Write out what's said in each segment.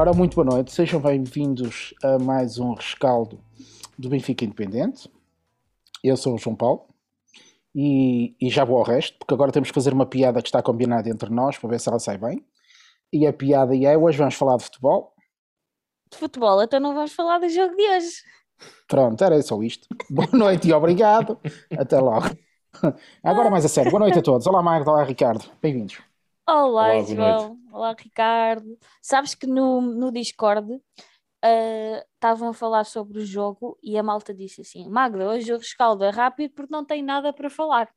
Ora, muito boa noite, sejam bem-vindos a mais um rescaldo do Benfica Independente. Eu sou o João Paulo e, e, já vou ao resto, porque agora temos que fazer uma piada que está combinada entre nós para ver se ela sai bem. E a piada é: hoje vamos falar de futebol. De futebol, então não vamos falar do jogo de hoje. Pronto, era só isto. Boa noite e obrigado. Até logo. Agora mais a sério. Boa noite a todos. Olá, Magda. Olá, Ricardo. Bem-vindos. Olá, Olá João. Olá, Ricardo. Sabes que no, no Discord uh, estavam a falar sobre o jogo e a malta disse assim: Magda, hoje o rescaldo é rápido porque não tem nada para falar.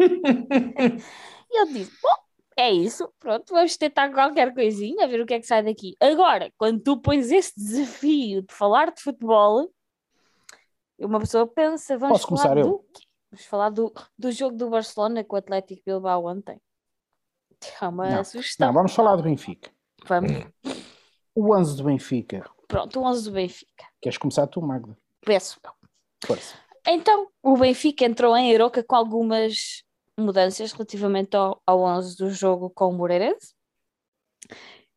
e eu disse: Bom, é isso, pronto, vamos tentar qualquer coisinha, a ver o que é que sai daqui. Agora, quando tu pões esse desafio de falar de futebol, uma pessoa pensa: Vamos Posso falar começar do eu? Vamos falar do, do jogo do Barcelona com o Atlético Bilbao ontem. É uma não, sugestão. Não, vamos falar do Benfica. Vamos. O 11 do Benfica. Pronto, o 11 do Benfica. Queres começar tu, Magda? Peço. Força. Então, o Benfica entrou em Eroca com algumas mudanças relativamente ao, ao 11 do jogo com o Moreirense.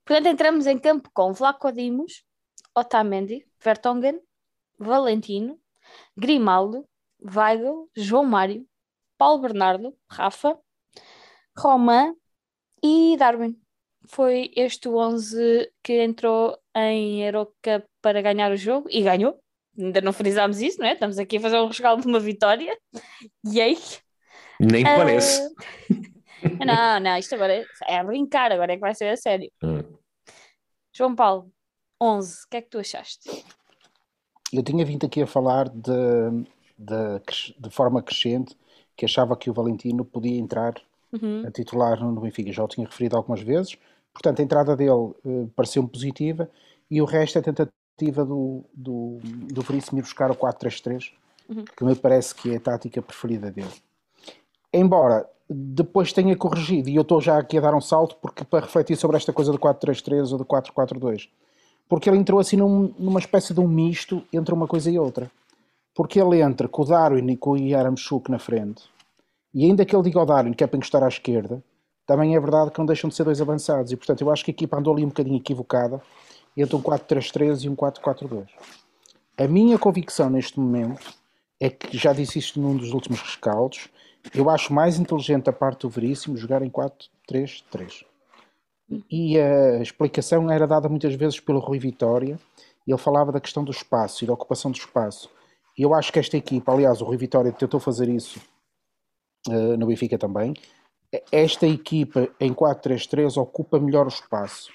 Portanto, entramos em campo com Vlaco Dimos, Otamendi, Vertonghen, Valentino, Grimaldo, Weigl, João Mário, Paulo Bernardo, Rafa, Roman e Darwin. Foi este o 11 que entrou em Aroca para ganhar o jogo e ganhou. Ainda não frisámos isso, não é? Estamos aqui a fazer um rescaldo de uma vitória. Yay! Nem uh... parece. não, não, isto agora é, é a brincar, agora é que vai ser a sério. Hum. João Paulo, 11, o que é que tu achaste? Eu tinha vindo aqui a falar de, de, de forma crescente que achava que o Valentino podia entrar uhum. a titular no Benfica. Já o tinha referido algumas vezes. Portanto, a entrada dele uh, pareceu-me positiva e o resto é a tentativa do, do, do Veríssimo ir buscar o 4-3-3, uhum. que me parece que é a tática preferida dele. Embora depois tenha corrigido, e eu estou já aqui a dar um salto porque para refletir sobre esta coisa do 4-3-3 ou do 4-4-2, porque ele entrou assim num, numa espécie de um misto entre uma coisa e outra. Porque ele entra com o Darwin e com o Yaramchuk na frente, e ainda que ele diga ao Darwin que é para encostar à esquerda, também é verdade que não deixam de ser dois avançados. E portanto eu acho que a equipa andou ali um bocadinho equivocada entre um 4-3-3 e um 4-4-2. A minha convicção neste momento é que, já disse isto num dos últimos rescaldos, eu acho mais inteligente a parte do Veríssimo jogar em 4-3-3. E a explicação era dada muitas vezes pelo Rui Vitória, ele falava da questão do espaço e da ocupação do espaço. E eu acho que esta equipa, aliás, o Rui Vitória tentou fazer isso uh, no Benfica também. Esta equipa em 4-3-3 ocupa melhor o espaço.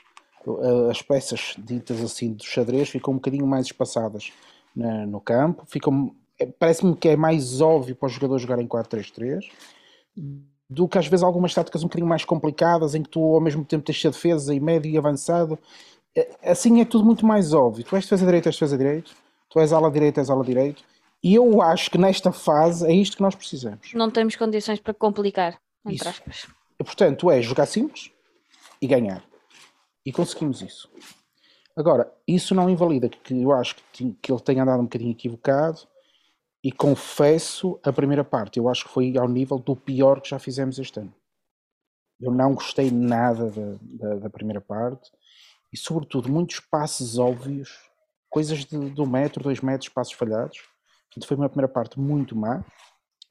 Uh, as peças ditas assim do xadrez ficam um bocadinho mais espaçadas na, no campo, ficam é, parece-me que é mais óbvio para os jogadores jogarem 4-3-3 do que às vezes algumas táticas um bocadinho mais complicadas em que tu ao mesmo tempo tens a defesa e médio e avançado. É, assim é tudo muito mais óbvio. Tu és defesa direita, és defesa direito, tu és ala direita, és ala direito e eu acho que nesta fase é isto que nós precisamos. Não temos condições para complicar, entre isso. aspas. Portanto, é jogar simples e ganhar. E conseguimos isso. Agora, isso não invalida que eu acho que, que ele tenha andado um bocadinho equivocado e confesso a primeira parte. Eu acho que foi ao nível do pior que já fizemos este ano. Eu não gostei nada da, da, da primeira parte e, sobretudo, muitos passes óbvios, coisas de, de um metro, dois metros, passos falhados Portanto, foi uma primeira parte muito má.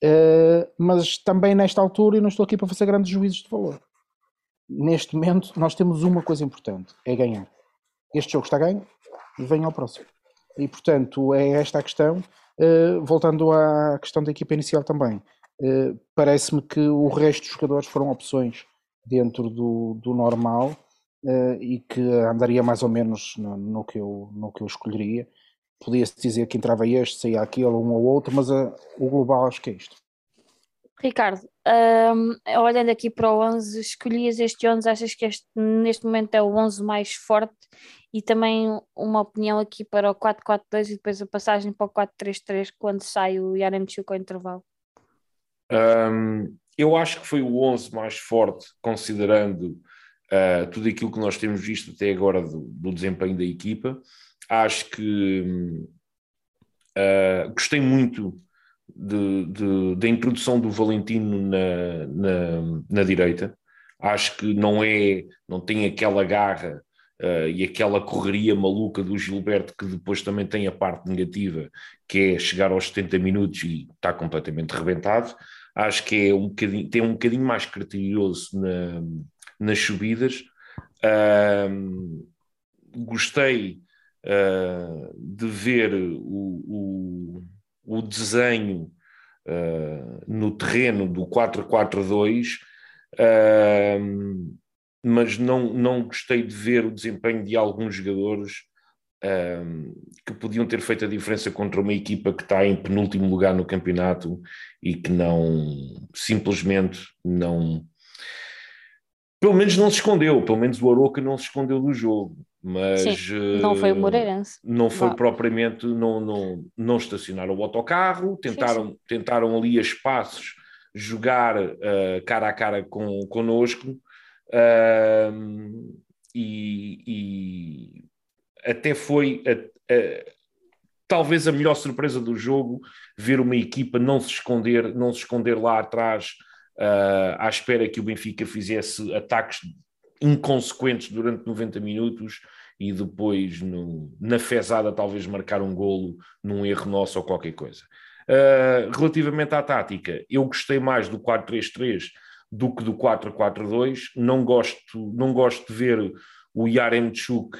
Uh, mas também nesta altura eu não estou aqui para fazer grandes juízos de valor. Neste momento nós temos uma coisa importante, é ganhar. Este jogo está ganho vem ao próximo. E portanto é esta a questão. Uh, voltando à questão da equipa inicial também, uh, parece-me que o resto dos jogadores foram opções dentro do, do normal e que andaria mais ou menos no, no, que eu, no que eu escolheria podia-se dizer que entrava este, saía aquele, um ou outro, mas a, o global acho que é isto. Ricardo, um, olhando aqui para o 11, escolhias este 11, achas que este, neste momento é o 11 mais forte e também uma opinião aqui para o 4-4-2 e depois a passagem para o 4-3-3 quando sai o Yaremchuk ao intervalo? Um, eu acho que foi o 11 mais forte, considerando uh, tudo aquilo que nós temos visto até agora do, do desempenho da equipa acho que uh, gostei muito de, de, da introdução do Valentino na, na, na, direita. Acho que não é, não tem aquela garra Uh, e aquela correria maluca do Gilberto, que depois também tem a parte negativa, que é chegar aos 70 minutos e está completamente rebentado. Acho que é um bocadinho, tem um bocadinho mais criterioso na, nas subidas. Uh, gostei uh, de ver o, o, o desenho no terreno do 4-4-2 mas não, não gostei de ver o desempenho de alguns jogadores que podiam ter feito a diferença contra uma equipa que está em penúltimo lugar no campeonato e que não simplesmente não pelo menos não se escondeu, pelo menos o Aroca não se escondeu do jogo, mas Sim, não foi o Moreirense. Não foi propriamente, não, não, não estacionaram o autocarro, tentaram, sim. tentaram ali a espaços jogar uh, cara a cara com, connosco uh, e, e, até foi a, a, talvez a melhor surpresa do jogo ver uma equipa não se esconder, não se esconder lá atrás uh, à espera que o Benfica fizesse ataques inconsequentes durante 90 minutos e depois no, na fezada talvez marcar um golo num erro nosso ou qualquer coisa. Uh, relativamente à tática, eu gostei mais do 4-3-3 do que do 4-4-2. Não gosto, não gosto de ver o Yaremchuk.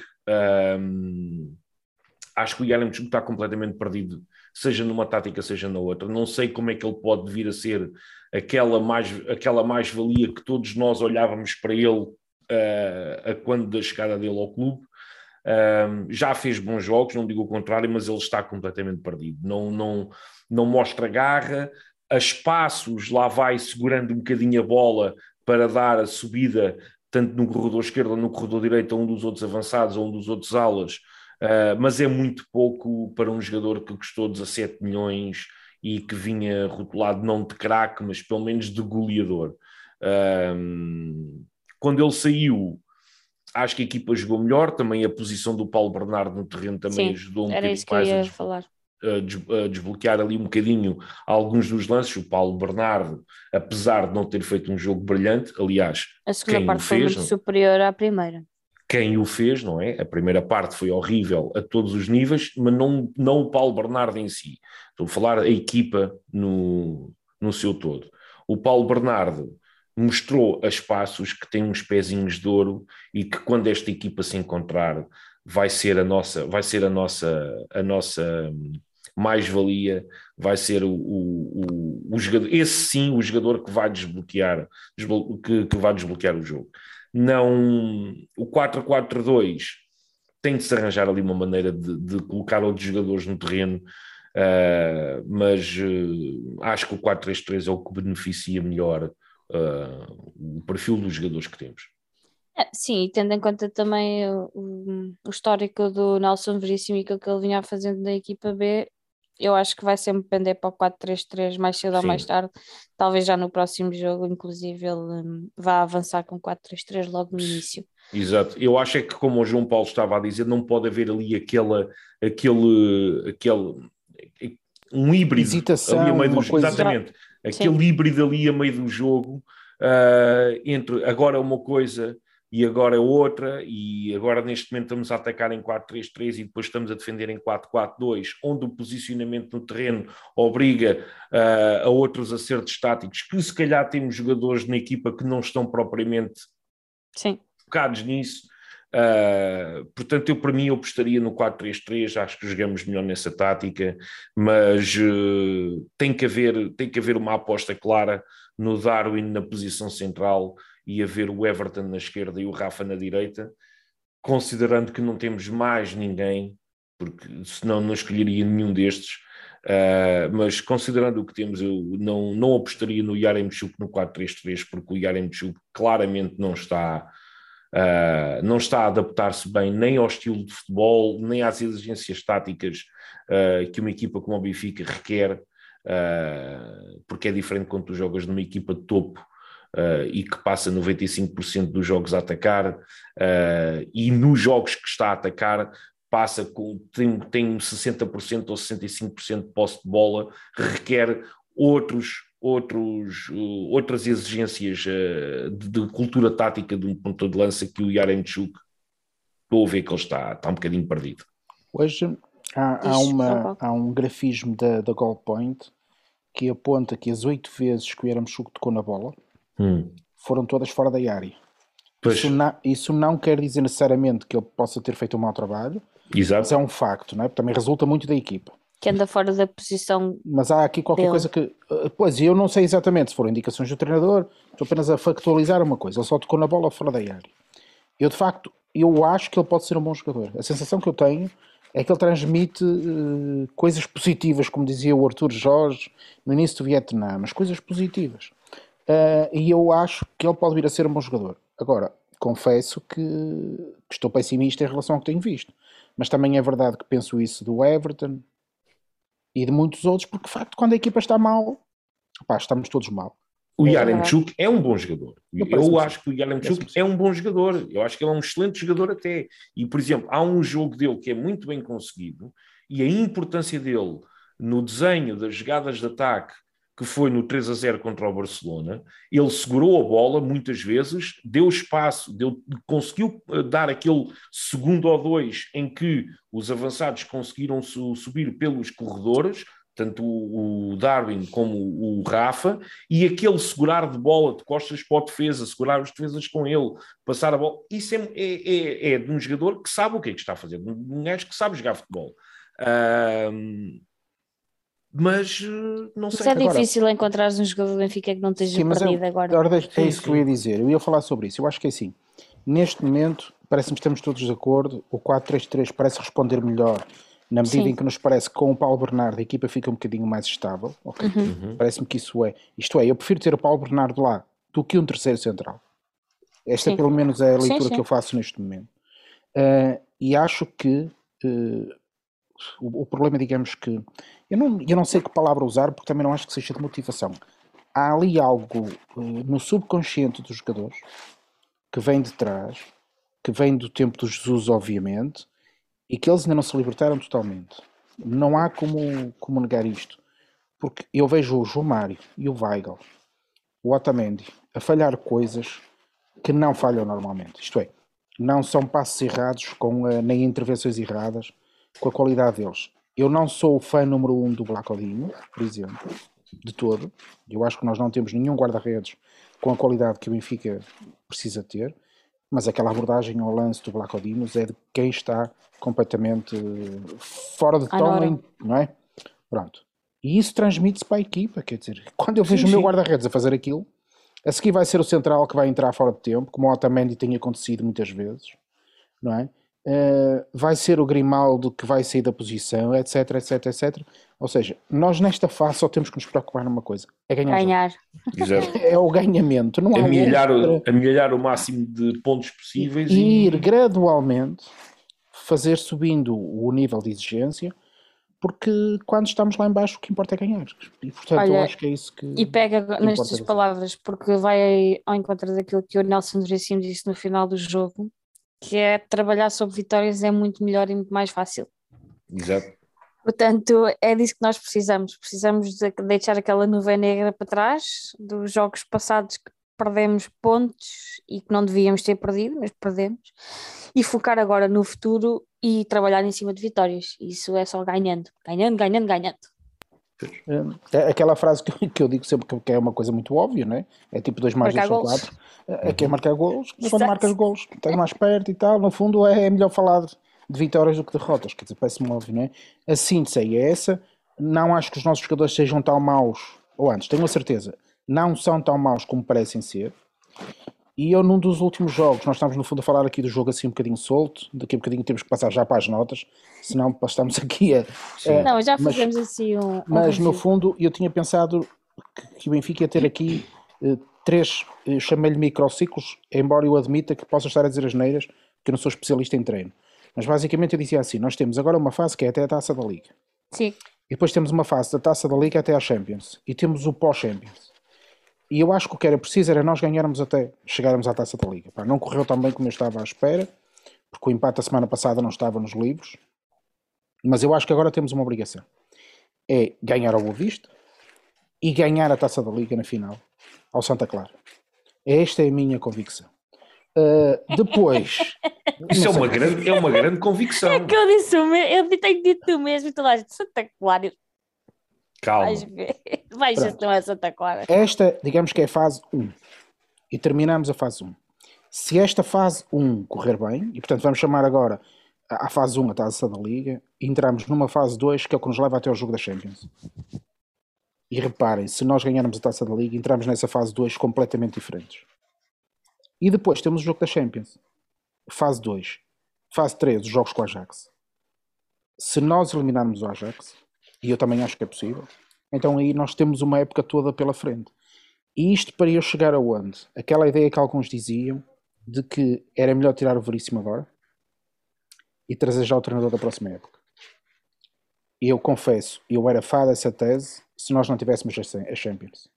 Um, acho que o Yaremchuk está completamente perdido, seja numa tática, seja na outra. Não sei como é que ele pode vir a ser aquela mais aquela mais valia que todos nós olhávamos para ele uh, a quando da chegada dele ao clube. Um, já fez bons jogos, não digo o contrário, mas ele está completamente perdido. Não, não, não mostra garra, a espaços, lá vai segurando um bocadinho a bola para dar a subida, tanto no corredor esquerdo ou no corredor direito, a um dos outros avançados ou um dos outros alas, uh, mas é muito pouco para um jogador que custou 17 milhões e que vinha rotulado não de craque, mas pelo menos de goleador. Quando ele saiu, acho que a equipa jogou melhor, também a posição do Paulo Bernardo no terreno também Sim, ajudou um era isso que eu ia falar a desbloquear ali um bocadinho alguns dos lances. O Paulo Bernardo, apesar de não ter feito um jogo brilhante, aliás, a segunda parte fez, foi muito não, superior à primeira. Quem o fez, não é? A primeira parte foi horrível a todos os níveis, mas não, não o Paulo Bernardo em si. Estou a falar a equipa no, no seu todo. O Paulo Bernardo mostrou a espaços que tem uns pezinhos de ouro e que quando esta equipa se encontrar vai ser a nossa, vai ser a nossa, a nossa mais-valia vai ser o, o, o, o, jogador, esse sim o jogador que vai desbloquear, que, que vai desbloquear o jogo. Não, o 4-4-2 tem de se arranjar ali uma maneira de, de colocar outros jogadores no terreno, uh, mas uh, acho que o 4-3-3 é o que beneficia melhor uh, o perfil dos jogadores que temos. É, sim, tendo em conta também o, o, histórico do Nelson Veríssimo e aquilo que ele vinha fazendo na equipa B, eu acho que vai sempre pender para o 4-3-3 mais cedo Sim. ou mais tarde. Talvez já no próximo jogo, inclusive, ele um, vá avançar com 4-3-3 logo no início. Exato. Eu acho é que, como o João Paulo estava a dizer, não pode haver ali aquela, aquele, aquele um híbrido Hesitação, ali a meio do jogo. Exatamente. Aquele Sim. híbrido ali a meio do jogo uh, entre agora uma coisa e agora é outra, e agora neste momento estamos a atacar em 4-3-3 e depois estamos a defender em 4-4-2, onde o posicionamento no terreno obriga uh, a outros acertos táticos, que se calhar temos jogadores na equipa que não estão propriamente Sim. focados nisso. Uh, portanto, eu para mim eu apostaria no 4-3-3, acho que jogamos melhor nessa tática, mas uh, tem, que haver, tem que haver uma aposta clara no Darwin na posição central e haver o Everton na esquerda e o Rafa na direita, considerando que não temos mais ninguém, porque senão não escolheria nenhum destes, uh, mas considerando o que temos, eu não, não apostaria no Yaremchuk no 4-3-3, porque o Yaremchuk claramente não está... Uh, não está a adaptar-se bem nem ao estilo de futebol, nem às exigências táticas uh, que uma equipa como o Benfica requer, uh, porque é diferente quando tu jogas numa equipa de topo e que passa 95% dos jogos a atacar, e nos jogos que está a atacar passa com, tem, tem 60% ou 65% de posse de bola, requer outros, outros, uh, outras exigências de, de, cultura tática de um ponto de lança que o Yaremchuk estou a ver que ele está, está um bocadinho perdido. Hoje há, há, uma, há um grafismo da, da Goal Point que aponta que as oito vezes que o Yaramchuk tocou na bola hum. foram todas fora da área. Isso não, isso não, quer dizer necessariamente que ele possa ter feito um mau trabalho, Exato. mas é um facto, não é? também resulta muito da equipa. Que anda fora da posição. Mas há aqui qualquer dele. coisa que. Eh, pois, eu não sei exatamente se foram indicações do treinador, estou apenas a factualizar uma coisa. Ele só tocou na bola fora da área. Eu, de facto, eu acho que ele pode ser um bom jogador. A sensação que eu tenho é que ele transmite uh, coisas positivas, como dizia o Arthur Jorge no início do Vietnã, mas coisas positivas. Uh, e eu acho que ele pode vir a ser um bom jogador. Agora, confesso que, que, estou pessimista em relação ao que tenho visto. Mas também é verdade que penso isso do Everton e de muitos outros, porque de facto, quando a equipa está mal, pá, estamos todos mal. O é Yaremchuk é um bom jogador. Eu, eu acho que o Yaremchuk é um bom jogador. Eu acho que ele é um excelente jogador até. E, por exemplo, há um jogo dele que é muito bem conseguido e a importância dele no desenho das jogadas de ataque que foi no 3 a 0 contra o Barcelona, ele segurou a bola muitas vezes, deu espaço, deu, conseguiu eh, dar aquele segundo ou dois em que os avançados conseguiram su, subir pelos corredores, tanto o, Darwin como o Rafa, e aquele segurar de bola de costas para a defesa, segurar os defesas com ele, passar a bola, isso é, é, é, é de um jogador que sabe o que é que está a fazer, de um gajo que sabe jogar futebol. Um, mas eh, não sei. Mas é difícil agora... encontrar um jogador do Benfica que não esteja sim, perdido é, agora. agora. É isso que eu ia dizer. Eu ia falar sobre isso. Eu acho que é assim. Neste momento, parece-me que estamos todos de acordo. O 4-3-3 parece responder melhor na medida sim. em que nos parece que com o Paulo Bernardo a equipa fica um bocadinho mais estável. Okay? Uhum. uhum. Parece-me que isso é. Isto é, eu prefiro ter o Paulo Bernardo lá do que um terceiro central. Esta, sim. pelo menos, é a leitura que eu faço neste momento. Uh, e acho que uh, o, o, problema, digamos que. Eu não, eu não sei que palavra usar, porque também não acho que seja de motivação. Há ali algo uh, no subconsciente dos jogadores que vem de trás, que vem do tempo do Jesus, obviamente, e que eles ainda não se libertaram totalmente. Não há como, como negar isto. Porque eu vejo o João Mário e o Weigl, o Otamendi, a falhar coisas que não falham normalmente. Isto é, não são passos errados com, uh, nem intervenções erradas com a qualidade deles. Eu não sou o fã número um do Blacodinho, por exemplo, de todo. Eu acho que nós não temos nenhum guarda-redes com a qualidade que o Benfica precisa ter, mas aquela abordagem ao lance do Blacodinos é de quem está completamente fora de tom, não é? Pronto. E isso transmite-se para a equipa, quer dizer, quando eu vejo sim, o meu guarda-redes a fazer aquilo, a seguir vai ser o central que vai entrar fora de tempo, como o Otamendi tem acontecido muitas vezes, não é? Uh, vai ser o Grimaldo que vai sair da posição, etc, etc, etc. Ou seja, nós nesta fase só temos que nos preocupar numa coisa: é ganhar. ganhar. É o ganhamento. Não amelhar, o, amelhar o máximo de pontos possíveis e, e ir gradualmente fazer subindo o nível de exigência, porque quando estamos lá embaixo o que importa é ganhar. E portanto Olha, eu acho que é isso que. E pega nestas palavras, porque vai ao encontro daquilo que o Nelson Veríssimo disse no final do jogo que é trabalhar sobre vitórias é muito melhor e muito mais fácil. Exato. Portanto, é disso que nós precisamos. Precisamos de deixar aquela nuvem negra para trás dos jogos passados que perdemos pontos e que não devíamos ter perdido, mas perdemos, e focar agora no futuro e trabalhar em cima de vitórias. Isso é só ganhando, ganhando, ganhando, ganhando. É, é aquela frase que, que eu digo sempre que é uma coisa muito óbvia, não é? É tipo 2 mais 2 são 4. É, é que é marcar golos. Quando marcas golos, estás mais perto e tal. No fundo, é, é melhor falar de, vitórias do que de derrotas. Quer dizer, parece-me óbvio, não é? A síntese é essa. Não acho que os nossos jogadores sejam tão maus, ou antes, tenho a certeza, não são tão maus como parecem ser. E eu, num dos últimos jogos, nós estamos no fundo a falar aqui do jogo assim um bocadinho solto, daqui a um bocadinho temos que passar já para as notas, senão estamos aqui a. não, já fazemos mas, assim um. Mas no fundo, eu tinha pensado que, que o Benfica ia ter aqui eh, três, eh, chamei-lhe microciclos, embora eu admita que possa estar a dizer as neiras, que eu não sou especialista em treino. Mas basicamente eu dizia assim: nós temos agora uma fase que é até a taça da Liga. Sim. E depois temos uma fase da taça da Liga até à Champions. E temos o pós-Champions. E eu acho que o que era preciso era nós ganharmos até chegarmos à taça da Liga. Pá, não correu tão bem como eu estava à espera, porque o empate da semana passada não estava nos livros. Mas eu acho que agora temos uma obrigação: é ganhar ao Boa Vista e ganhar a taça da Liga na final ao Santa Clara. Esta é a minha convicção. Uh, depois. Isso é uma, grande, é uma grande convicção. É que eu disse o mesmo, eu tenho dito o mesmo, toda a gente, Santa Clara. Calma. Se não é Santa Clara. Esta, digamos que é a fase 1. E terminamos a fase 1. Se esta fase 1 correr bem, e portanto vamos chamar agora à fase 1 a taça da Liga, e entramos numa fase 2 que é o que nos leva até ao jogo da Champions. E reparem, se nós ganharmos a taça da Liga, entramos nessa fase 2 completamente diferentes. E depois temos o jogo da Champions. Fase 2. Fase 3, os jogos com o Ajax. Se nós eliminarmos o Ajax, e eu também acho que é possível, então aí nós temos uma época toda pela frente. E isto para eu chegar aonde? Aquela ideia que alguns diziam de que era melhor tirar o Veríssimo agora e trazer já o treinador da próxima época. E eu confesso, eu era fã dessa tese se nós não tivéssemos a Champions.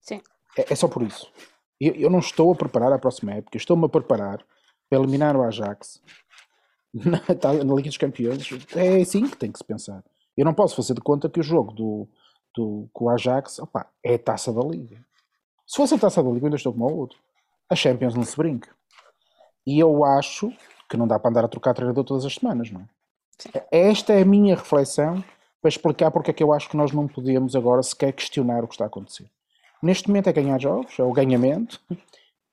Sim. É, é só por isso. Eu, eu, não estou a preparar a próxima época, eu estou-me a preparar para eliminar o Ajax na, na Liga dos Campeões. É assim que tem que se pensar. Eu não posso fazer de conta que o jogo do, do, com o Ajax opa, é a taça da Liga. Se fosse a taça da Liga, eu ainda estou como o outro. A Champions não se brinca. E eu acho que não dá para andar a trocar treinador todas as semanas, não é? Esta é a minha reflexão para explicar porque é que eu acho que nós não podemos agora sequer questionar o que está a acontecer. Neste momento é ganhar jogos, é o ganhamento,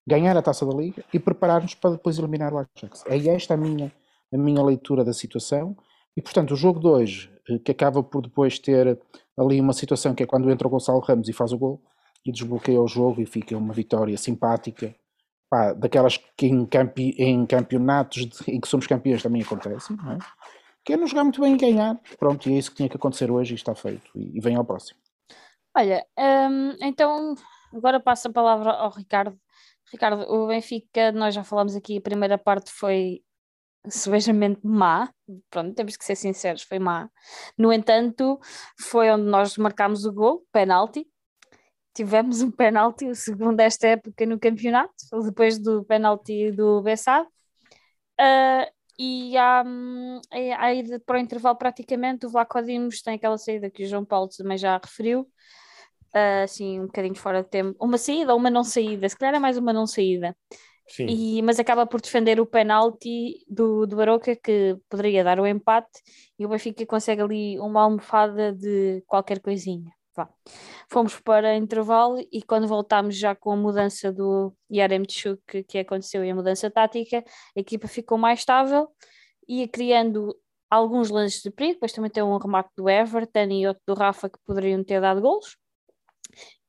ganhar a taça da Liga e preparar-nos para depois eliminar o Ajax. É esta a minha, a minha leitura da situação e, portanto, o jogo de hoje, eh, que acaba por depois ter ali uma situação que é quando entra o Gonçalo Ramos e faz o gol e desbloqueia o jogo e fica uma vitória simpática, pá, daquelas que em, campi, em campeonatos de, em que somos campeões também acontecem, não é? que é não jogar muito bem e ganhar. Pronto, e é isso que tinha que acontecer hoje e está feito. E, e vem ao próximo. Olha, hum, então agora passo a palavra ao Ricardo. Ricardo, o Benfica, nós já falamos aqui, a primeira parte foi sebejamente má, pronto, temos que ser sinceros, foi má. No entanto, foi onde nós marcámos o gol, penalti. Tivemos um penalti, o segundo desta época no campeonato, depois do penalti do Bessado. Uh, e há, hum, há ida para o intervalo praticamente, o Vlaco Dimos tem aquela saída que o João Paulo também já referiu, uh, assim um bocadinho fora de tempo, uma saída uma não saída, se calhar é mais uma não saída. E, mas acaba por defender o penalti do, do Baroca que poderia dar o empate e o Benfica consegue ali uma almofada de qualquer coisinha. Vá. Fomos para intervalo e quando voltámos já com a mudança do Yaremchuk que, que aconteceu e a mudança tática, a equipa ficou mais estável, ia criando alguns lances de perigo, depois também tem um remate do Everton e outro do Rafa que poderiam ter dado golos.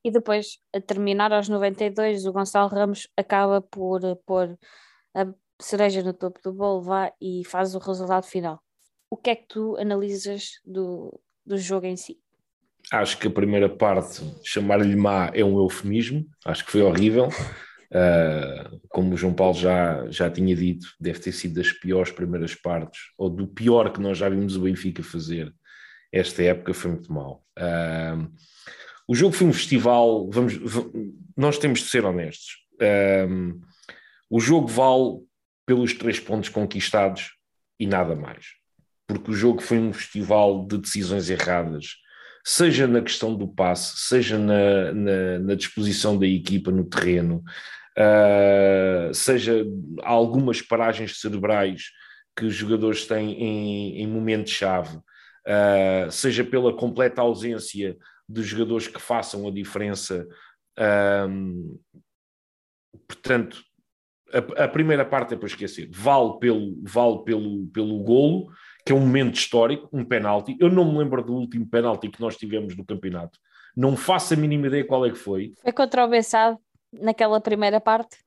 E depois, a terminar aos 92, o Gonçalo Ramos acaba por pôr a cereja no topo do bolo vá, e faz o resultado final. O que é que tu analisas do, do jogo em si? acho que a primeira parte, chamar-lhe má é um eufemismo, acho que foi horrível. Uh, como o João Paulo já, já tinha dito, deve ter sido das piores primeiras partes, ou do pior que nós já vimos o Benfica fazer. Esta época foi muito mal. Uh, o jogo foi um festival, vamos, nós temos de ser honestos. Uh, o jogo vale pelos três pontos conquistados e nada mais. Porque o jogo foi um festival de decisões erradas, seja na questão do passe, seja na, na, na disposição da equipa no terreno, uh, seja algumas paragens cerebrais que os jogadores têm em, em momentos-chave, uh, seja pela completa ausência de jogadores que façam a diferença. Um, portanto, a, a, primeira parte é para esquecer. Vale pelo, vale pelo, pelo golo, que é um momento histórico, um penalti. Eu não me lembro do último penalti que nós tivemos no campeonato. Não faço a mínima ideia qual é que foi. Foi contra o Bessado, naquela primeira parte.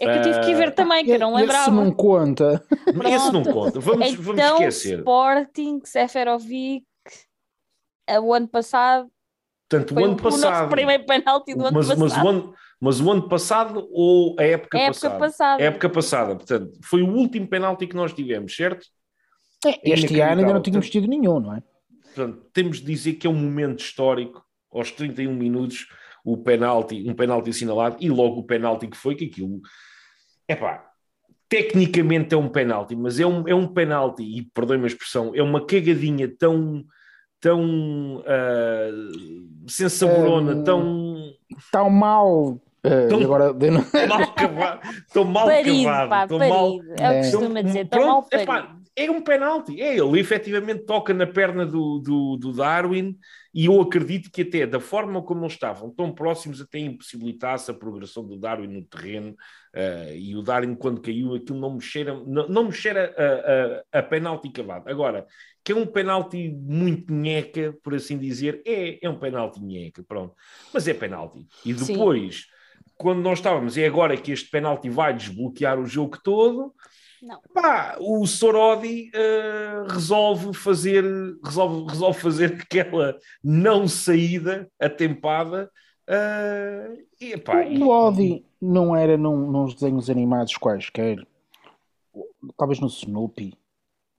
É que eu tive que ver uh, também, que eu não lembrava. Esse não conta. Esse não conta. Vamos, então, vamos esquecer. Sporting, Seferovic, o ano passado. Portanto, o ano passado. O primeiro penalti do ano mas, passado. Mas o ano, mas o ano passado ou a época, a época passada? passada? A época passada. Portanto, foi o último penalti que nós tivemos, certo? É, este ano ainda não tínhamos tido nenhum, não é? Portanto, temos de dizer que é um momento histórico, aos 31 minutos, o penalti, um penalti assinalado, e logo o penalti que foi, que aquilo, é pá, tecnicamente é um penalti, mas é um, é um penalti, e perdoe-me a expressão, é uma cagadinha tão, tão uh, sem saborona, um, tão... Tão mal Uh, tão, agora... mal cavado. Estou mal parido, cavado. Pá, parido. mal... É o que costuma dizer, estou mal parido. Epá, é um penalti. É, ele efetivamente toca na perna do, do, do, Darwin e eu acredito que até da forma como eles estavam tão próximos até impossibilitasse a progressão do Darwin no terreno uh, e o Darwin quando caiu aquilo não me cheira, não, não me cheira a, a, a penalti cavado. Agora, que é um penalti muito nheca, por assim dizer, é, é um penalti nheca, pronto. Mas é penalti. E depois... Sim quando nós estávamos, é agora que este penalti vai desbloquear o jogo todo, não. Pá, o Sorodi uh, resolve fazer resolve, resolve fazer aquela não saída atempada uh, e, pá, o Odi não era num, nos desenhos animados quaisquer talvez no Snoopy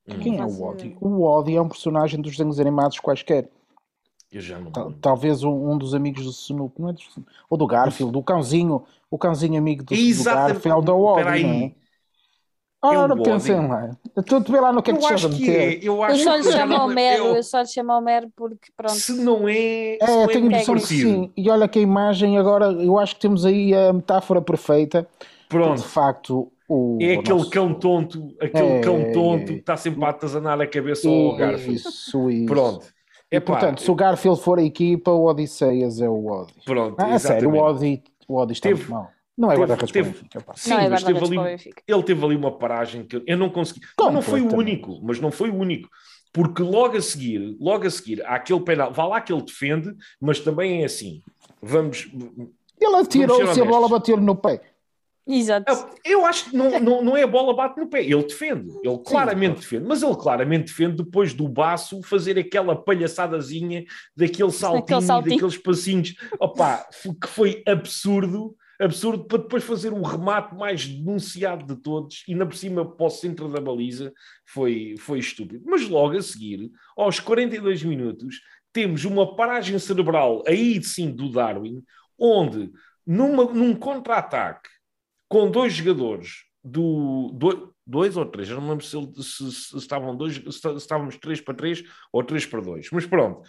hum. quem é o Odi? o Odi é um personagem dos desenhos animados quaisquer eu já não Talvez um, um, dos amigos do Snoopy, não é do, ou do Garfield, do cãozinho, o cãozinho amigo do, do Garfield, o Odi, não é? Ora, é pensem lá. Tu te vê lá no que é que estás a meter. É, eu, acho eu só lhe chamo Homero, eu... eu só lhe chamo Homero porque pronto. Se não é. É, se tenho a impressão que sim. E olha que a imagem agora, eu acho que temos aí a metáfora perfeita. Pronto. De facto, o. É aquele nosso... cão tonto, aquele é, cão tonto é, que está sempre a atazanar a cabeça ao Garfield. Isso, isso. Pronto. E, portanto, se o Garfield for a equipa, o Odisseias é o Odi. Pronto, ah, sério, o Odi, o Odi está muito mal. Não é guarda-redes para o Benfica. Sim, não é mas teve ali, ele teve ali uma paragem que eu não consegui. Mas não foi o único, mas não foi o único. Porque logo a seguir, logo a seguir, há aquele penal, vá lá que ele defende, mas também é assim. Vamos. Ele atirou-se a bola bateu-lhe no pé. Exato. Eu acho que não, não, não é a bola bate no pé, ele defende, ele claramente Sim. defende, mas ele claramente defende depois do baço fazer aquela palhaçadazinha daquele saltinho, saltinho. daqueles passinhos, opa, que foi absurdo absurdo para depois fazer o remate mais denunciado de todos e na por cima para o centro da baliza foi, foi estúpido. Mas logo a seguir, aos 42 minutos, temos uma paragem cerebral aí sim do Darwin, onde numa, num contra-ataque com dois jogadores do, do dois ou três, eu não me lembro se, se, se estavam dois, se estávamos três para três ou três para dois, mas pronto,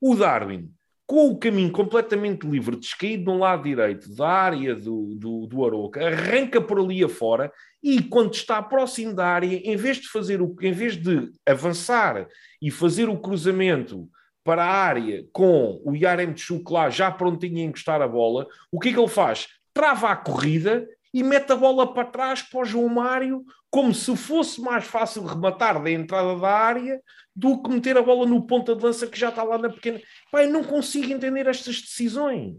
o Darwin com o caminho completamente livre, descaído no lado direito da área do, do, do Aroca, arranca por ali afora e quando está próximo da área, em vez de fazer o, em vez de avançar e fazer o cruzamento para a área com o Yarem Tchuk lá já prontinho a encostar a bola, o que é que ele faz? Trava a corrida e mete a bola para trás para o João Mário, como se fosse mais fácil rematar da entrada da área do que meter a bola no ponta de lança que já está lá na pequena. Pai, não consigo entender estas decisões.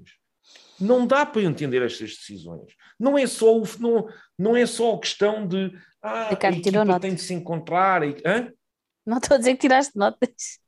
Não dá para entender estas decisões. Não é só o, não, não é só a questão de ah, Ricardo, a equipa tem de se encontrar. E, hã? Não estou a dizer que tiraste notas.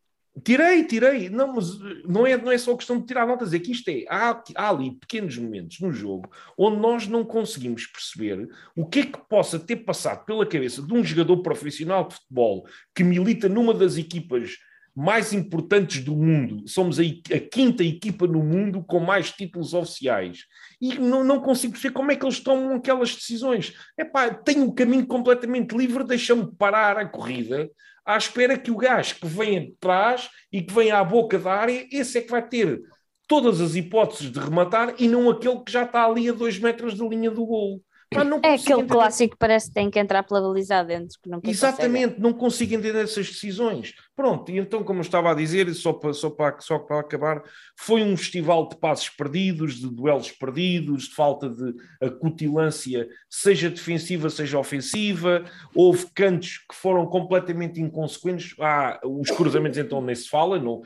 Tirei, tirei. Não, mas não é, não é só questão de tirar notas, é que isto é. Há, há ali pequenos momentos no jogo onde nós não conseguimos perceber o que é que possa ter passado pela cabeça de um jogador profissional de futebol que milita numa das equipas mais importantes do mundo. Somos a, a quinta equipa no mundo com mais títulos oficiais. E não, não consigo perceber como é que eles tomam aquelas decisões. Epá, tenho o caminho completamente livre, deixa-me parar a corrida à espera que o gajo que vem de trás e que vem à boca da área, esse é que vai ter todas as hipóteses de rematar e não aquele que já está ali a dois metros da linha do golo. Pá, é aquele entender. clássico que parece que tem que entrar pela baliza dentro. Que não Exatamente, consegue. não consigo entender essas decisões. Pronto, e então, como eu estava a dizer, só para, só, para, só para acabar, foi um festival de passos perdidos, de duelos perdidos, de falta de acutilância, seja defensiva, seja ofensiva. Houve cantos que foram completamente inconsequentes. Ah, os cruzamentos, então, nem se fala. Não,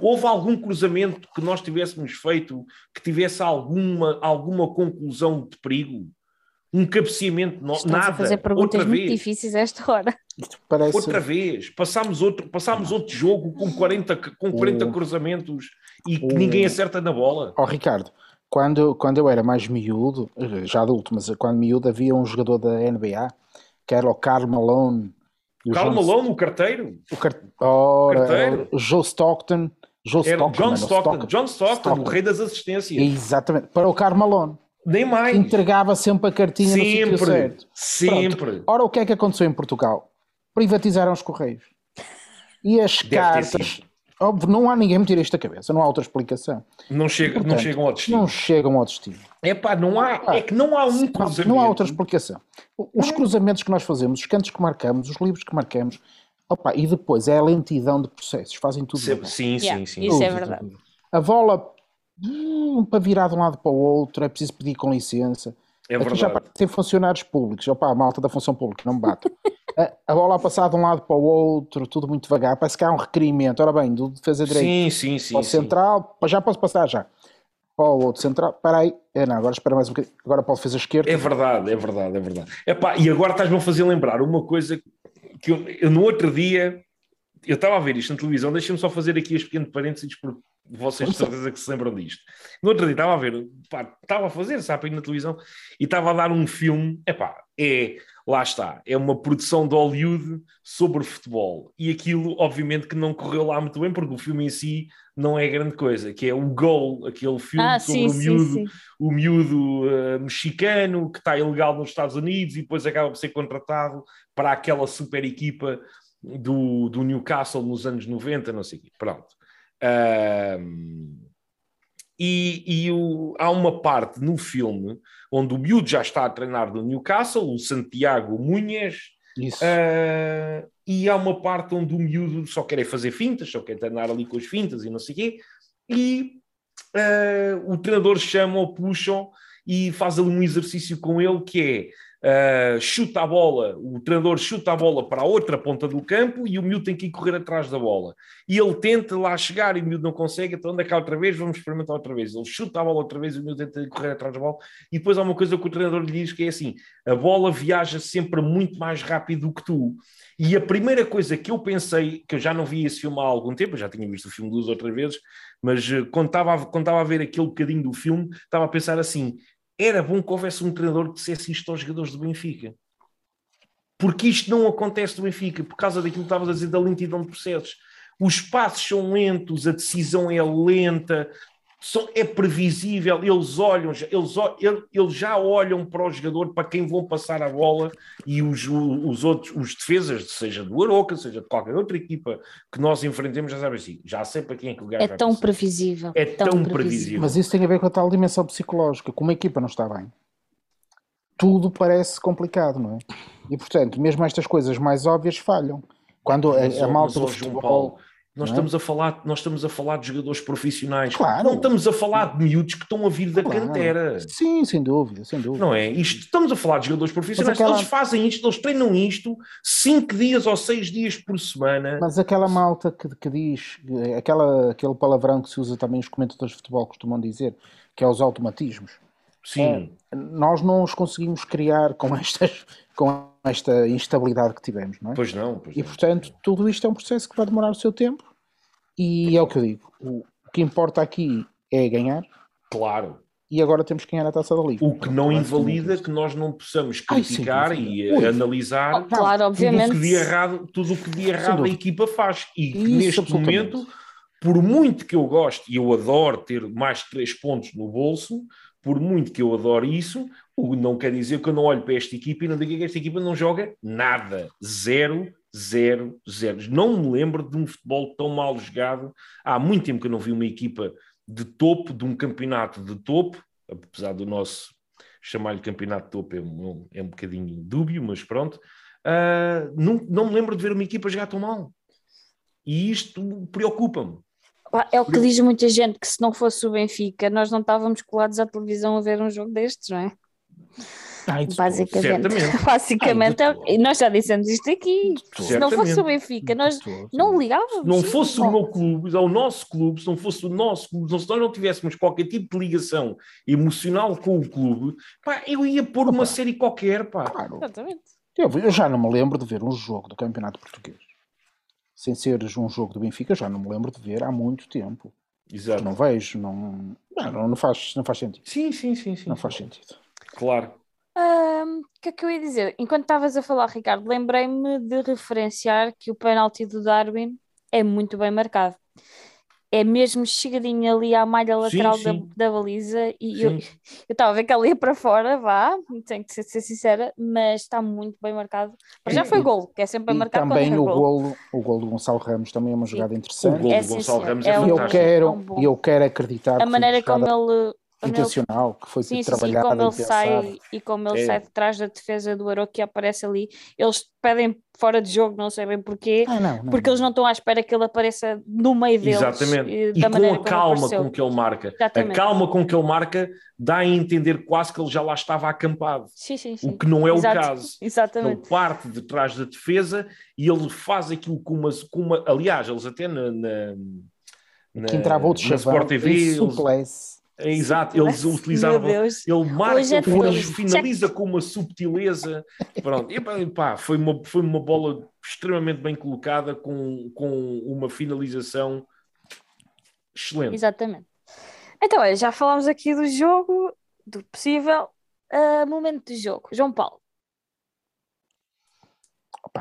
houve algum cruzamento que nós tivéssemos feito que tivesse alguma, alguma conclusão de perigo? Um cabeceamento, no, nada. a fazer perguntas outra muito vez. difíceis a esta hora. Parece... Outra vez, passámos outro, passámos outro jogo com 40, com 40 o... cruzamentos e o... ninguém acerta na bola. Ó oh, Ricardo, quando, quando eu era mais miúdo, já adulto, mas quando miúdo havia um jogador da NBA que era o Carl Malone. O Carl Malone, o carteiro? O, car... Ora, carteiro. Joe Stockton. Joe era Stockton, John Stockton, Stockton, John Stockton, Stockton, o rei das assistências. Exatamente, para o Carl Malone. Nem mais. Entregava sempre a cartinha sempre, no sítio certo. Sempre. Pronto. Ora, o que é que aconteceu em Portugal? Privatizaram os Correios. E as Deve cartas, Óbvio, não há ninguém me tira esta cabeça, não há outra explicação. Não, chega, Portanto, não chegam ao destino. Não chegam ao destino. É pá, não há, ah, é que não há um cruzamento. Não há outra explicação. Os cruzamentos que nós fazemos, os cantos que marcamos, os livros que marcamos, opa, e depois é a lentidão de processos, fazem tudo. Sim, sim, yeah, sim, Isso é verdade. A bola hum, para virar de um lado para o outro, é preciso pedir com licença. É Aqui verdade. já tem funcionários públicos, opa, a malta da função pública, não me bate. a, a, bola a passar de um lado para o outro, tudo muito devagar, parece que há um requerimento. Ora bem, do defesa direito sim, sim, sim, para o central, já posso passar já. Para o outro central, para aí, é, não, agora espera mais um bocadinho, agora para o defesa esquerda. É verdade, é verdade, é verdade. Epá, e agora estás-me a fazer lembrar uma coisa que eu, eu no outro dia, eu estava a ver isto na televisão, deixa-me só fazer aqui este pequeno parênteses, porque vocês de certeza que se lembram disto. No outro dia estava a ver, pá, estava a fazer sabe, na televisão e estava a dar um filme, epá, é, lá está, é uma produção de Hollywood sobre futebol. E aquilo, obviamente, que não correu lá muito bem, porque o filme em si não é grande coisa, que é o Goal, aquele filme ah, sobre sim, o miúdo, sim, sim. O miúdo uh, mexicano que está ilegal nos Estados Unidos e depois acaba por ser contratado para aquela super equipa do, do Newcastle nos anos 90, não sei o quê. Pronto. Um, e, e o, há uma parte no filme onde o miúdo já está a treinar no Newcastle, o Santiago Munhas, uh, e há uma parte onde o miúdo só quer é fazer fintas, só quer treinar ali com as fintas e não sei o quê, e uh, o treinador chama ou puxam e faz ali um exercício com ele que é Uh, chuta a bola, o treinador chuta a bola para a outra ponta do campo e o miúdo tem que ir correr atrás da bola. E ele tenta lá chegar e o miúdo não consegue, então anda cá outra vez, vamos experimentar outra vez. Ele chuta a bola outra vez e o miúdo tenta correr atrás da bola. E depois há uma coisa que o treinador lhe diz que é assim: a bola viaja sempre muito mais rápido do que tu. E a primeira coisa que eu pensei, que eu já não vi esse filme há algum tempo, eu já tinha visto o filme duas ou três vezes, mas eh, quando estava, quando estava a ver aquele bocadinho do filme, estava a pensar assim: era bom que houvesse um treinador que dissesse isto aos jogadores do Benfica. Porque isto não acontece do Benfica, por causa daquilo que estavas a dizer da lentidão de processos. Os passos são lentos, a decisão é lenta, são, é previsível, eles olham, eles, eles já olham para o jogador, para quem vão passar a bola e os, os outros, os defesas, seja do Aroca, seja de qualquer outra equipa que nós enfrentemos, já sabem assim, já sei para quem é que o gajo É tão passar. previsível. É tão, tão previsível. previsível. Mas isso tem a ver com a tal dimensão psicológica, como a equipa não está bem. Tudo parece complicado, não é? E portanto, mesmo estas coisas mais óbvias falham. Quando a, a malta do futebol nós, é? estamos a falar, nós estamos a falar de jogadores profissionais. Claro. Não estamos a falar de miúdos que estão a vir da claro. cantera. Sim, sem dúvida, sem dúvida. Não é? Isto, estamos a falar de jogadores profissionais. Aquela... Eles fazem isto, eles treinam isto cinco dias ou seis dias por semana. Mas aquela malta que, que diz, aquela, aquele palavrão que se usa também os comentadores de futebol costumam dizer, que é os automatismos. Sim. É, nós não os conseguimos criar com estas com esta instabilidade que tivemos, não é? Pois não. Pois e não. portanto, tudo isto é um processo que vai demorar o seu tempo e é o que eu digo. O, que importa aqui é ganhar. Claro. E agora temos que ganhar a taça da Liga. O que não invalida que nós não possamos criticar Ai, sim, e Ui. analisar oh, claro, obviamente. tudo o que de errado, tudo o que de errado a equipa faz. E que Isso, neste momento, por muito que eu goste e eu adoro ter mais de três pontos no bolso, por muito que eu adore isso, não quer dizer que eu não olho para esta equipa e não diga que esta equipa não joga nada. Zero zero, zero. Não me lembro de um futebol tão mal jogado. Há muito tempo que eu não vi uma equipa de topo, de um campeonato de topo, apesar do nosso chamar-lhe campeonato de topo é um, é um bocadinho dúbio, mas pronto. Uh, não, não me lembro de ver uma equipa jogar tão mal. E isto preocupa-me. É o que diz muita gente, que se não fosse o Benfica, nós não estávamos colados à televisão a ver um jogo destes, não é? Ai, basicamente, basicamente Ai, é nós já dissemos isto aqui. Se não fosse o Benfica, nós não ligávamos. Se não fosse o meu clube, o nosso clube, se não fosse o nosso clube, se nós não tivéssemos qualquer tipo de ligação emocional com o clube, pá, eu ia pôr uma série qualquer, pá. Claro. Exatamente. Eu, eu já não me lembro de ver um jogo do Campeonato Português. Sem ser um jogo do Benfica, já não me lembro de ver há muito tempo. Exato. Não vejo, não, não, não, faz, não faz sentido. Sim, sim, sim. sim não faz sentido. Claro. O que é que eu ia dizer? Enquanto estavas a falar, Ricardo, lembrei-me de referenciar que o penalti do Darwin é muito bem marcado. É mesmo chegadinho ali à malha lateral sim, sim. Da, da baliza e sim. eu estava a ver que ela ia para fora, vá, tenho que ser, ser sincera, mas está muito bem marcado. Mas já foi gol, que é sempre bem marcado também o gol. o gol do Gonçalo Ramos também é uma jogada interessante. O gol do é, Gonçalo Ramos é, é eu quero, é um eu quero acreditar a maneira como ele intencional que foi sim, trabalhado sim, como ele sai e como ele é. sai de trás da defesa do Aroca que aparece ali eles pedem fora de jogo não sei bem porquê ah, não, não, porque não. eles não estão à espera que ele apareça no meio deles exatamente e, e com a calma com que ele marca exatamente. a calma com que ele marca dá a entender quase que ele já lá estava acampado sim, sim, sim. o que não é Exato. o caso exatamente ele parte de trás da defesa e ele faz aquilo com uma, com uma aliás eles até na, na, na que entrava outro chavão, Sport TV eles, é, exato, eles utilizavam. Ele marca, é ele finaliza com uma subtileza. Pronto, e, pá, foi, uma, foi uma bola extremamente bem colocada, com, com uma finalização excelente. Exatamente. Então, olha, já falámos aqui do jogo, do possível uh, momento de jogo. João Paulo.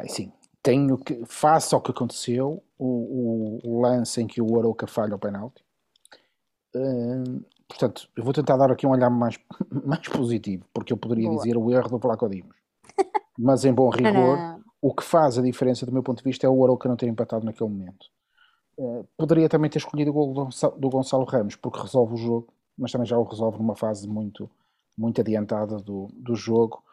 Sim, tenho que, face ao que aconteceu, o, o, o lance em que o Aroca falha o penalti. Uh, portanto, eu vou tentar dar aqui um olhar mais, mais positivo, porque eu poderia Boa. dizer o erro do Vlaco Dimos. Mas em bom rigor, o que faz a diferença do meu ponto de vista é o Arouca não ter empatado naquele momento. Uh, poderia também ter escolhido o gol do, do Gonçalo Ramos, porque resolve o jogo, mas também já o resolve numa fase muito, muito adiantada do, do jogo.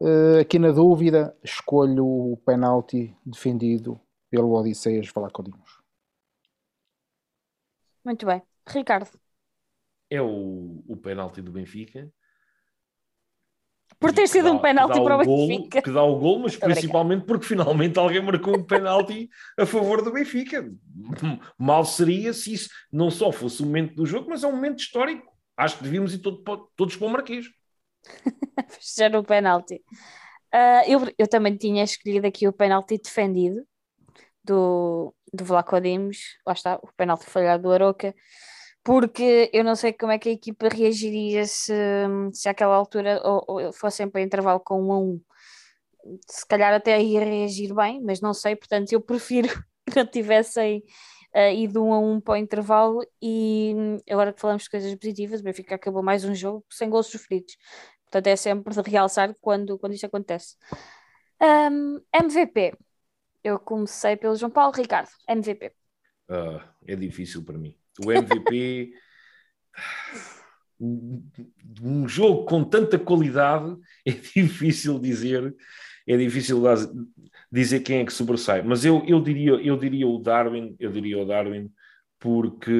Uh, aqui na dúvida, escolho o penalti defendido pelo Odisseias Vlaco Dimos. Muito bem. Ricardo é o, o penalti do Benfica. Por ter sido dá, um penalti para o Benfica. que dá o gol, mas principalmente porque finalmente alguém marcou um penalti a favor do Benfica. Mal seria se isso não só fosse o momento do jogo, mas é um momento histórico. Acho que devíamos ir todo, todos para o Marquês. Fechar o penalti. Uh, eu, eu também tinha escolhido aqui o penalti defendido do, do Vlaco Dimos. Lá está, o penalti falhado do Aroca porque eu não sei como é que a equipa reagiria se, se àquela altura ou, ou fossem para intervalo com um a um. Se calhar até ia reagir bem, mas não sei, portanto eu prefiro que não tivessem uh, ido um a um para o intervalo e agora que falamos de coisas positivas, o Benfica acabou mais um jogo sem gols sofridos. Portanto é sempre de realçar quando, quando isso acontece. Um, MVP. Eu comecei pelo João Paulo Ricardo. MVP. Uh, ah, é difícil para mim o MVP. um jogo com tanta qualidade é difícil dizer é difícil dizer quem é que sobressai mas eu, eu diria eu diria o Darwin eu diria o Darwin porque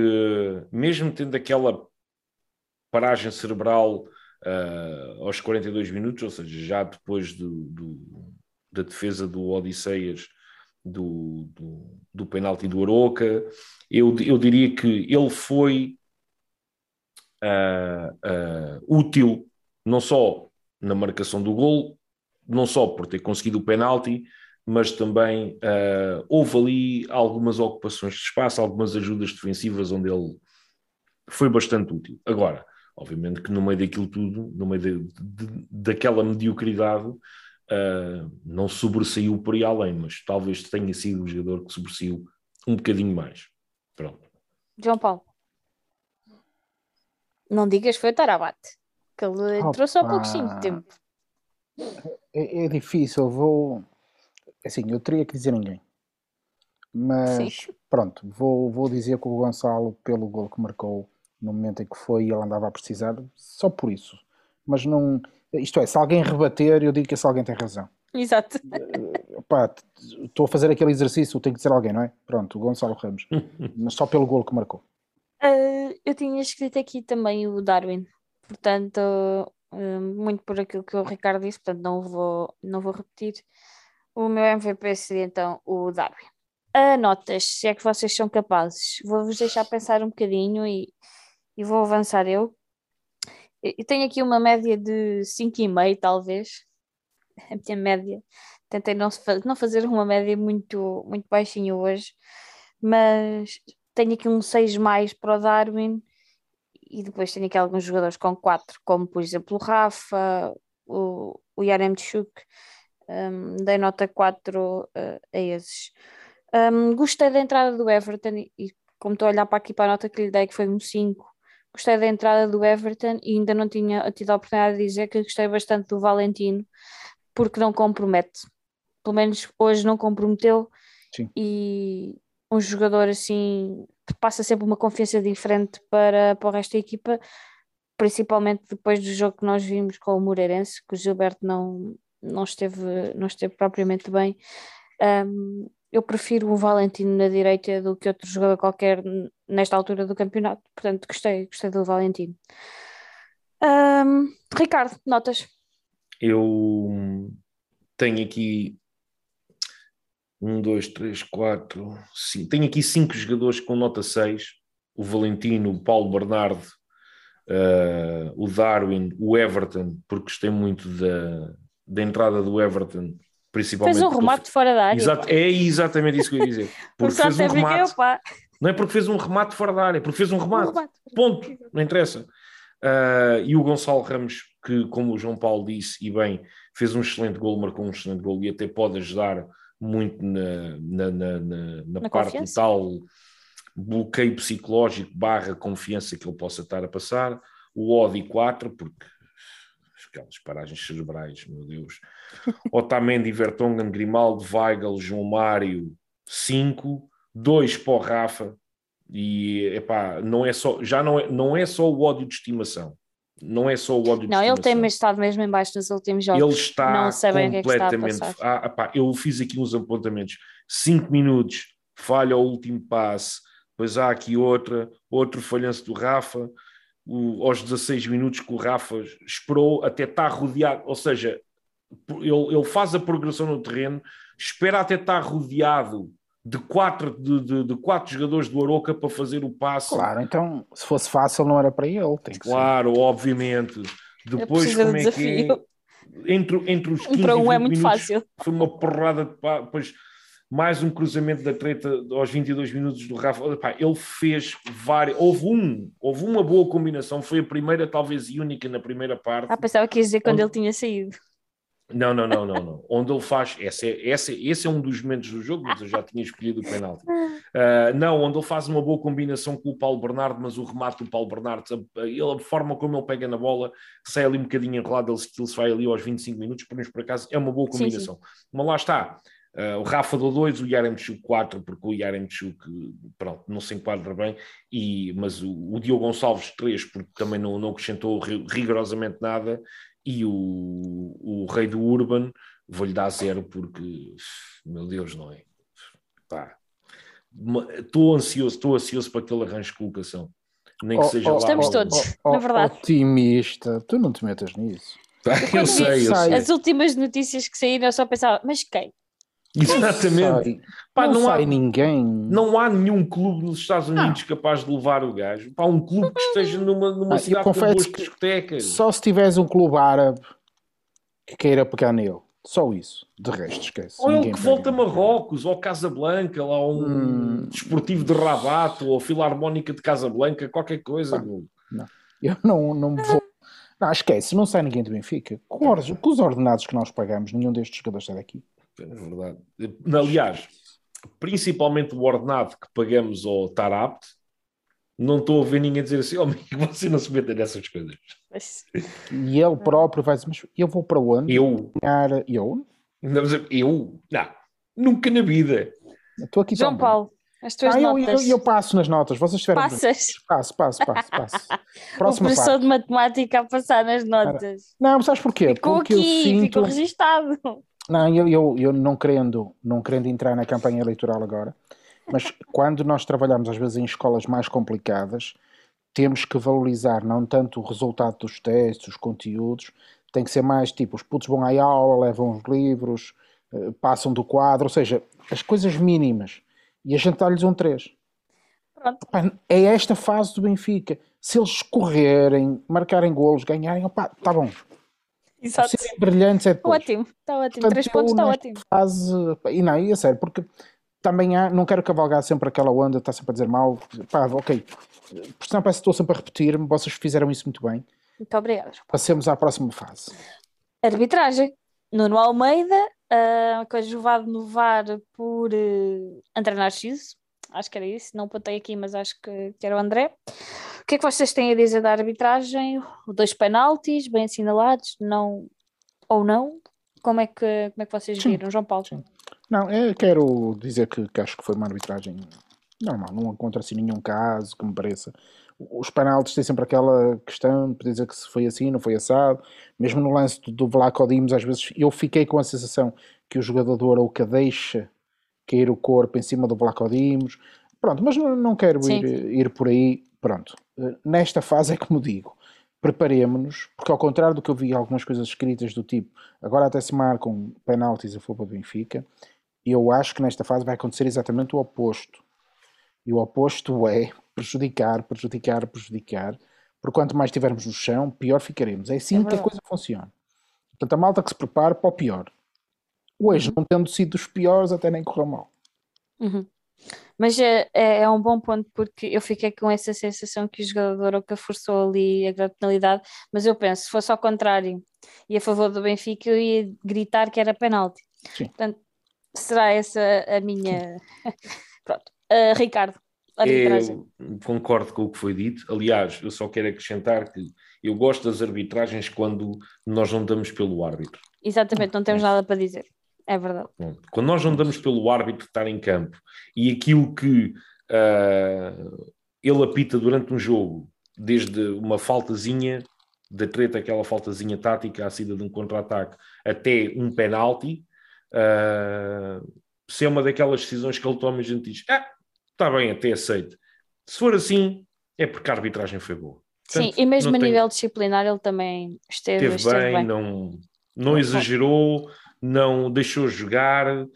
mesmo tendo aquela paragem cerebral uh, aos 42 minutos ou seja já depois do, do da defesa do Odisseias do, do, do penalti do Aroca eu, eu diria que ele foi uh, uh, útil não só na marcação do gol, não só por ter conseguido o penalti, mas também uh, houve ali algumas ocupações de espaço, algumas ajudas defensivas onde ele foi bastante útil. Agora, obviamente que no meio daquilo tudo, no meio de, de, daquela mediocridade, uh, não sobressaiu por aí além, mas talvez tenha sido o jogador que sobressaiu um bocadinho mais. Pronto. João Paulo. Não digas foi o Tarabate, que ele entrou só há pouquinho de tempo. É, é, difícil, vou. Assim, eu teria que dizer ninguém. Mas Sim. pronto, vou, vou dizer que o Gonçalo, pelo gol que marcou no momento em que foi ele andava a precisar, só por isso. Mas não. Isto é, se alguém rebater, eu digo que esse alguém tem razão. Exato. estou a fazer aquele exercício, tem que dizer alguém, não é? Pronto, o Gonçalo Ramos. Mas só pelo gol que marcou. Uh, eu tinha escrito aqui também o Darwin, portanto, uh, muito por aquilo que o Ricardo disse, portanto, não vou, não vou repetir. O meu MVP seria então o Darwin. A notas, se é que vocês são capazes, vou-vos deixar pensar um bocadinho e, e vou avançar eu. Eu tenho aqui uma média de 5,5, talvez, a minha média. Tentei não, não fazer uma média muito, muito baixinha hoje, mas tenho aqui um 6 mais para o Darwin e depois tenho aqui alguns jogadores com 4, como por exemplo o Rafa, o, o Yaremchuk, um, dei nota 4 uh, a esses. Um, gostei da entrada do Everton e, como estou a olhar para aqui para a nota que lhe dei, que foi um 5, gostei da entrada do Everton e ainda não tinha tido a oportunidade de dizer que gostei bastante do Valentino, porque não compromete. Pelo menos hoje não comprometeu. Sim. E um jogador assim passa sempre uma confiança diferente para, para o resto da equipa, principalmente depois do jogo que nós vimos com o Moreirense, que o Gilberto não, não, esteve, não esteve propriamente bem. Um, eu prefiro o Valentino na direita do que outro jogador qualquer nesta altura do campeonato. Portanto, gostei, gostei do Valentino. Um, Ricardo, notas? Eu tenho aqui um, dois, três, quatro, cinco. Tenho aqui cinco jogadores com nota 6: o Valentino, o Paulo Bernardo, uh, o Darwin, o Everton, porque gostei muito da, da entrada do Everton principalmente. Fez um remate porque... fora da área. Exato, é exatamente isso que eu ia dizer. Porque fez um remate. Não é porque fez um remate fora da área, porque fez um remate. Um remate. Ponto, não interessa. Uh, e o Gonçalo Ramos, que, como o João Paulo disse, e bem, fez um excelente gol, marcou um excelente gol e até pode ajudar muito na, na, na, na, na parte de tal bloqueio psicológico barra confiança que ele possa estar a passar. O Odi 4, porque aquelas paragens cerebrais, meu Deus. Otamendi, Vertonghen, Grimaldo, Weigl, João Mário, 5, 2 para o Rafa, e epá, não é só, já não é, não é só o ódio de estimação. Não é só o ódio de Não, ele tem estado mesmo em baixo nos últimos jogos. Ele está não sabem completamente. O que é que está a ah, epá, eu fiz aqui uns apontamentos. 5 minutos, falha o último passe, depois há aqui outra, outro falhanço do Rafa, o, aos 16 minutos que o Rafa esperou até estar rodeado, ou seja, ele, ele faz a progressão no terreno, espera até estar rodeado de quatro, de, de, de, quatro jogadores do Aroca para fazer o passe. Claro, então se fosse fácil não era para ele. claro, ser. obviamente. Depois como é desafio. que é? Entre, entre os 15 um para um é muito minutos, fácil. Foi uma porrada de pá, depois mais um cruzamento da treta aos 22 minutos do Rafa. Epá, ele fez várias. Houve um, houve uma boa combinação, foi a primeira, talvez única na primeira parte. Ah, pensava que ia dizer quando onde... ele tinha saído. Não, não, não, não, não. Onde ele faz. Esse é, esse, esse é um dos momentos do jogo, mas eu já tinha escolhido o penalti. Uh, não, onde ele faz uma boa combinação com o Paulo Bernardo, mas o remate do Paulo Bernardo, a, a, a forma como ele pega na bola, sai ali um bocadinho enrolado, ele, ele se vai ali aos 25 minutos, por por acaso, é uma boa combinação. Sim, sim. Mas lá está. Uh, o Rafa deu 2, o Yaremchuk 4, porque o Yaremchuk, pronto, não se enquadra bem, e, mas o, o Diogo Gonçalves 3, porque também não, não acrescentou rigorosamente nada, e o, o Rei do Urban vou-lhe dar zero, porque, meu Deus, não é? Pá, estou ansioso, estou ansioso para que ele arranje colocação. Nem que oh, seja oh, lá. Estamos todos, oh, na verdade. Otimista, tu não te metas nisso. Eu sei, eu sei. As últimas notícias que saíram, eu só pensava, mas quem? Exatamente. Pá, não, não sai há, ninguém. Não há nenhum clube nos Estados Unidos não. capaz de levar o gajo. Pá, um clube que esteja numa, numa ah, cidade com boas discotecas. Só se tiveres um clube árabe que queira pegar nele. Só isso. De resto, esquece. Ou ele que volta a Marrocos, ou Casablanca, lá um hum. desportivo de Rabat, ou Filarmónica de Casablanca, qualquer coisa. não. Eu não, não vou. Não, esquece, não sai ninguém do Benfica. Com, com os ordenados que nós pagamos, nenhum destes jogadores sai daqui. É verdade. Aliás, principalmente o ordenado que pagamos ao Tarapt, não estou a ver ninguém dizer assim, homem, oh, você não se meta nessas coisas. E ele próprio vai dizer, mas eu vou para onde? Eu? Ganhar... Eu? Não, eu? Não, nunca na vida. Estou aqui João também. Paulo, as tuas ah, notas. Eu, eu, eu, passo nas notas, vocês tiveram... Passas? Passo, passo, passo, passo. Próxima o professor parte. de matemática a passar nas notas. Não, sabes porquê? Ficou Porque aqui, eu sinto... ficou registado. Não, eu, eu, eu não, querendo, não querendo entrar na campanha eleitoral agora, mas quando nós trabalhamos às vezes em escolas mais complicadas, temos que valorizar não tanto o resultado dos testes, os conteúdos, tem que ser mais tipo, os putos vão à aula, levam os livros, eh, passam do quadro, ou seja, as coisas mínimas. E a gente dá-lhes um 3. é esta fase do Benfica. Se eles correrem, marcarem golos, ganharem, opa, tá bom. Exato. Serem brilhantes é depois. Ótimo, está ótimo. Portanto, Três pontos está ótimo. Fase, e não, e é sério, porque também há, não quero cavalgar sempre aquela onda, está sempre a dizer mal, pá, ok. Por senão parece que estou sempre a repetir-me, vocês fizeram isso muito bem. Muito obrigada. Passemos à próxima fase. Arbitragem. Nuno Almeida, uh, coadjuvado no VAR por uh, André Narciso. acho que era isso, não apontei aqui, mas acho que, que era o André. O que é que vocês têm a dizer da arbitragem? Dois penaltis bem assinalados, não ou não? Como é que, como é que vocês viram, Sim. João Paulo? Sim. Não, eu quero dizer que, que, acho que foi uma arbitragem normal, não encontro assim nenhum caso que me pareça. Os penaltis têm sempre aquela questão de dizer que se foi assim, não foi assado. Mesmo no lance do, do Vlaco Dimos, às vezes eu fiquei com a sensação que o jogador do Arauca deixa cair o corpo em cima do Vlaco Dimos. Pronto, mas não, não quero ir, ir por aí. Pronto, nesta fase é como digo, preparemos-nos, porque ao contrário do que eu vi algumas coisas escritas do tipo, agora até se marcam penaltis a favor do Benfica, eu acho que nesta fase vai acontecer exatamente o oposto. E o oposto é prejudicar, prejudicar, prejudicar, porque quanto mais estivermos no chão, pior ficaremos. É assim é que a coisa funciona. Portanto, a malta que se prepara para o pior. Hoje, uhum. não tendo sido dos piores, até nem correu mal. Uhum. Mas é, é, é, um bom ponto porque eu fiquei com essa sensação que o jogador que forçou ali a grande penalidade, mas eu penso, se fosse ao contrário e a favor do Benfica, eu ia gritar que era penalti. Sim. Portanto, será essa a minha. Pronto. Uh, Ricardo, arbitragem. Eu concordo com o que foi dito. Aliás, eu só quero acrescentar que eu gosto das arbitragens quando nós não damos pelo árbitro. Exatamente, não temos nada para dizer. É verdade. Quando nós não damos pelo árbitro estar em campo e aquilo que uh, ele apita durante um jogo, desde uma faltazinha da treta, aquela faltazinha tática à saída de um contra-ataque, até um penalti, uh, se é uma daquelas decisões que ele toma, a gente diz: ah, está bem, até aceito. Se for assim, é porque a arbitragem foi boa. Portanto, Sim, e mesmo a tem... nível disciplinar ele também esteve, esteve, esteve bem, bem, não, não exagerou, não deixou jogar, uh,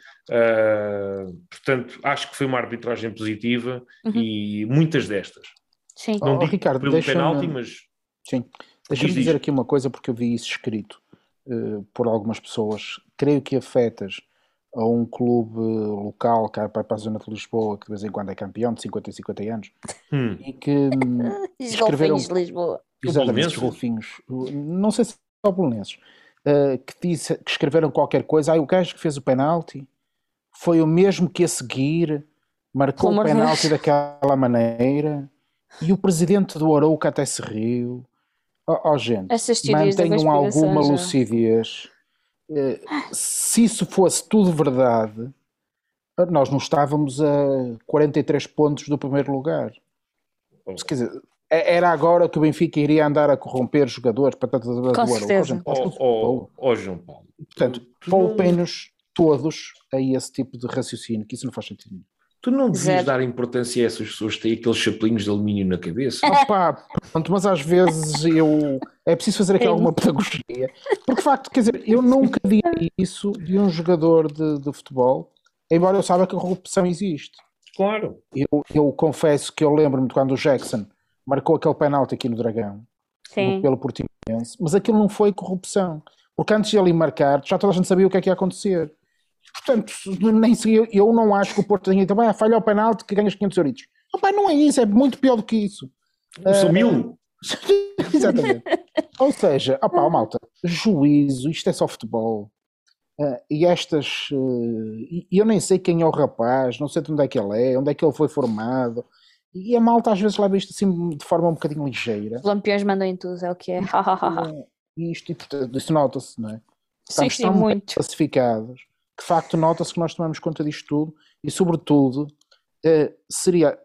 portanto, acho que foi uma arbitragem positiva uhum. e muitas destas. Sim. Não oh, digo Ricardo, pelo penalti, mas. Sim, deixa-me dizer aqui uma coisa porque eu vi isso escrito uh, por algumas pessoas. Creio que afetas a um clube local que vai para a zona de Lisboa, que de vez em quando é campeão de 50 e 50 anos, hum. e que hum, escreveram. Golfinhos de Lisboa. Exatamente, os golfinhos. Não sei se são bolonenses uh, que, disse, que escreveram qualquer coisa. Ah, o gajo que fez o penalti foi o mesmo que a seguir marcou Como o penalti daquela maneira e o presidente do Arouca até se riu. Ó oh, oh, gente, mantenham alguma lucidez. Uh, se isso fosse tudo verdade, nós não estávamos a 43 pontos do primeiro lugar. Quer dizer, era agora que o Benfica iria andar a corromper jogadores para tanto do Com certeza. Ó oh, João Paulo. Portanto, poupem-nos todos a esse tipo de raciocínio, que isso não faz sentido nenhum. Tu não devias dar importância a essas pessoas que têm aqueles chapelinhos de alumínio na cabeça? Opa, pronto, mas às vezes eu. É preciso fazer aqui alguma pedagogia. Porque, de facto, quer dizer, eu nunca diria isso de um jogador de, de futebol, embora eu saiba que a corrupção existe. Claro. Eu, eu confesso que eu lembro-me de quando o Jackson marcou aquele penalti aqui no Dragão, Sim. pelo Portimonense, mas aquilo não foi corrupção, porque antes de ele marcar, já toda a gente sabia o que é que ia acontecer. Portanto, nem eu, eu não acho que o Porto tenha também falha o penalti que ganhas 500 euros. Opa, não é isso, é muito pior do que isso. São uh, mil. Exatamente. Ou seja, opa, oh, malta, juízo, isto é só futebol. Uh, e estas. Uh, eu nem sei quem é o rapaz, não sei de onde é que ele é, onde é que ele foi formado. E a malta às vezes leva isto assim de forma um bocadinho ligeira. Os lampiões mandam em tudo, é o que é. e isto, isto nota-se, não é? Sim, sim, muito. classificados. De facto, nota-se que nós tomamos conta disto tudo e, sobretudo, eh, seria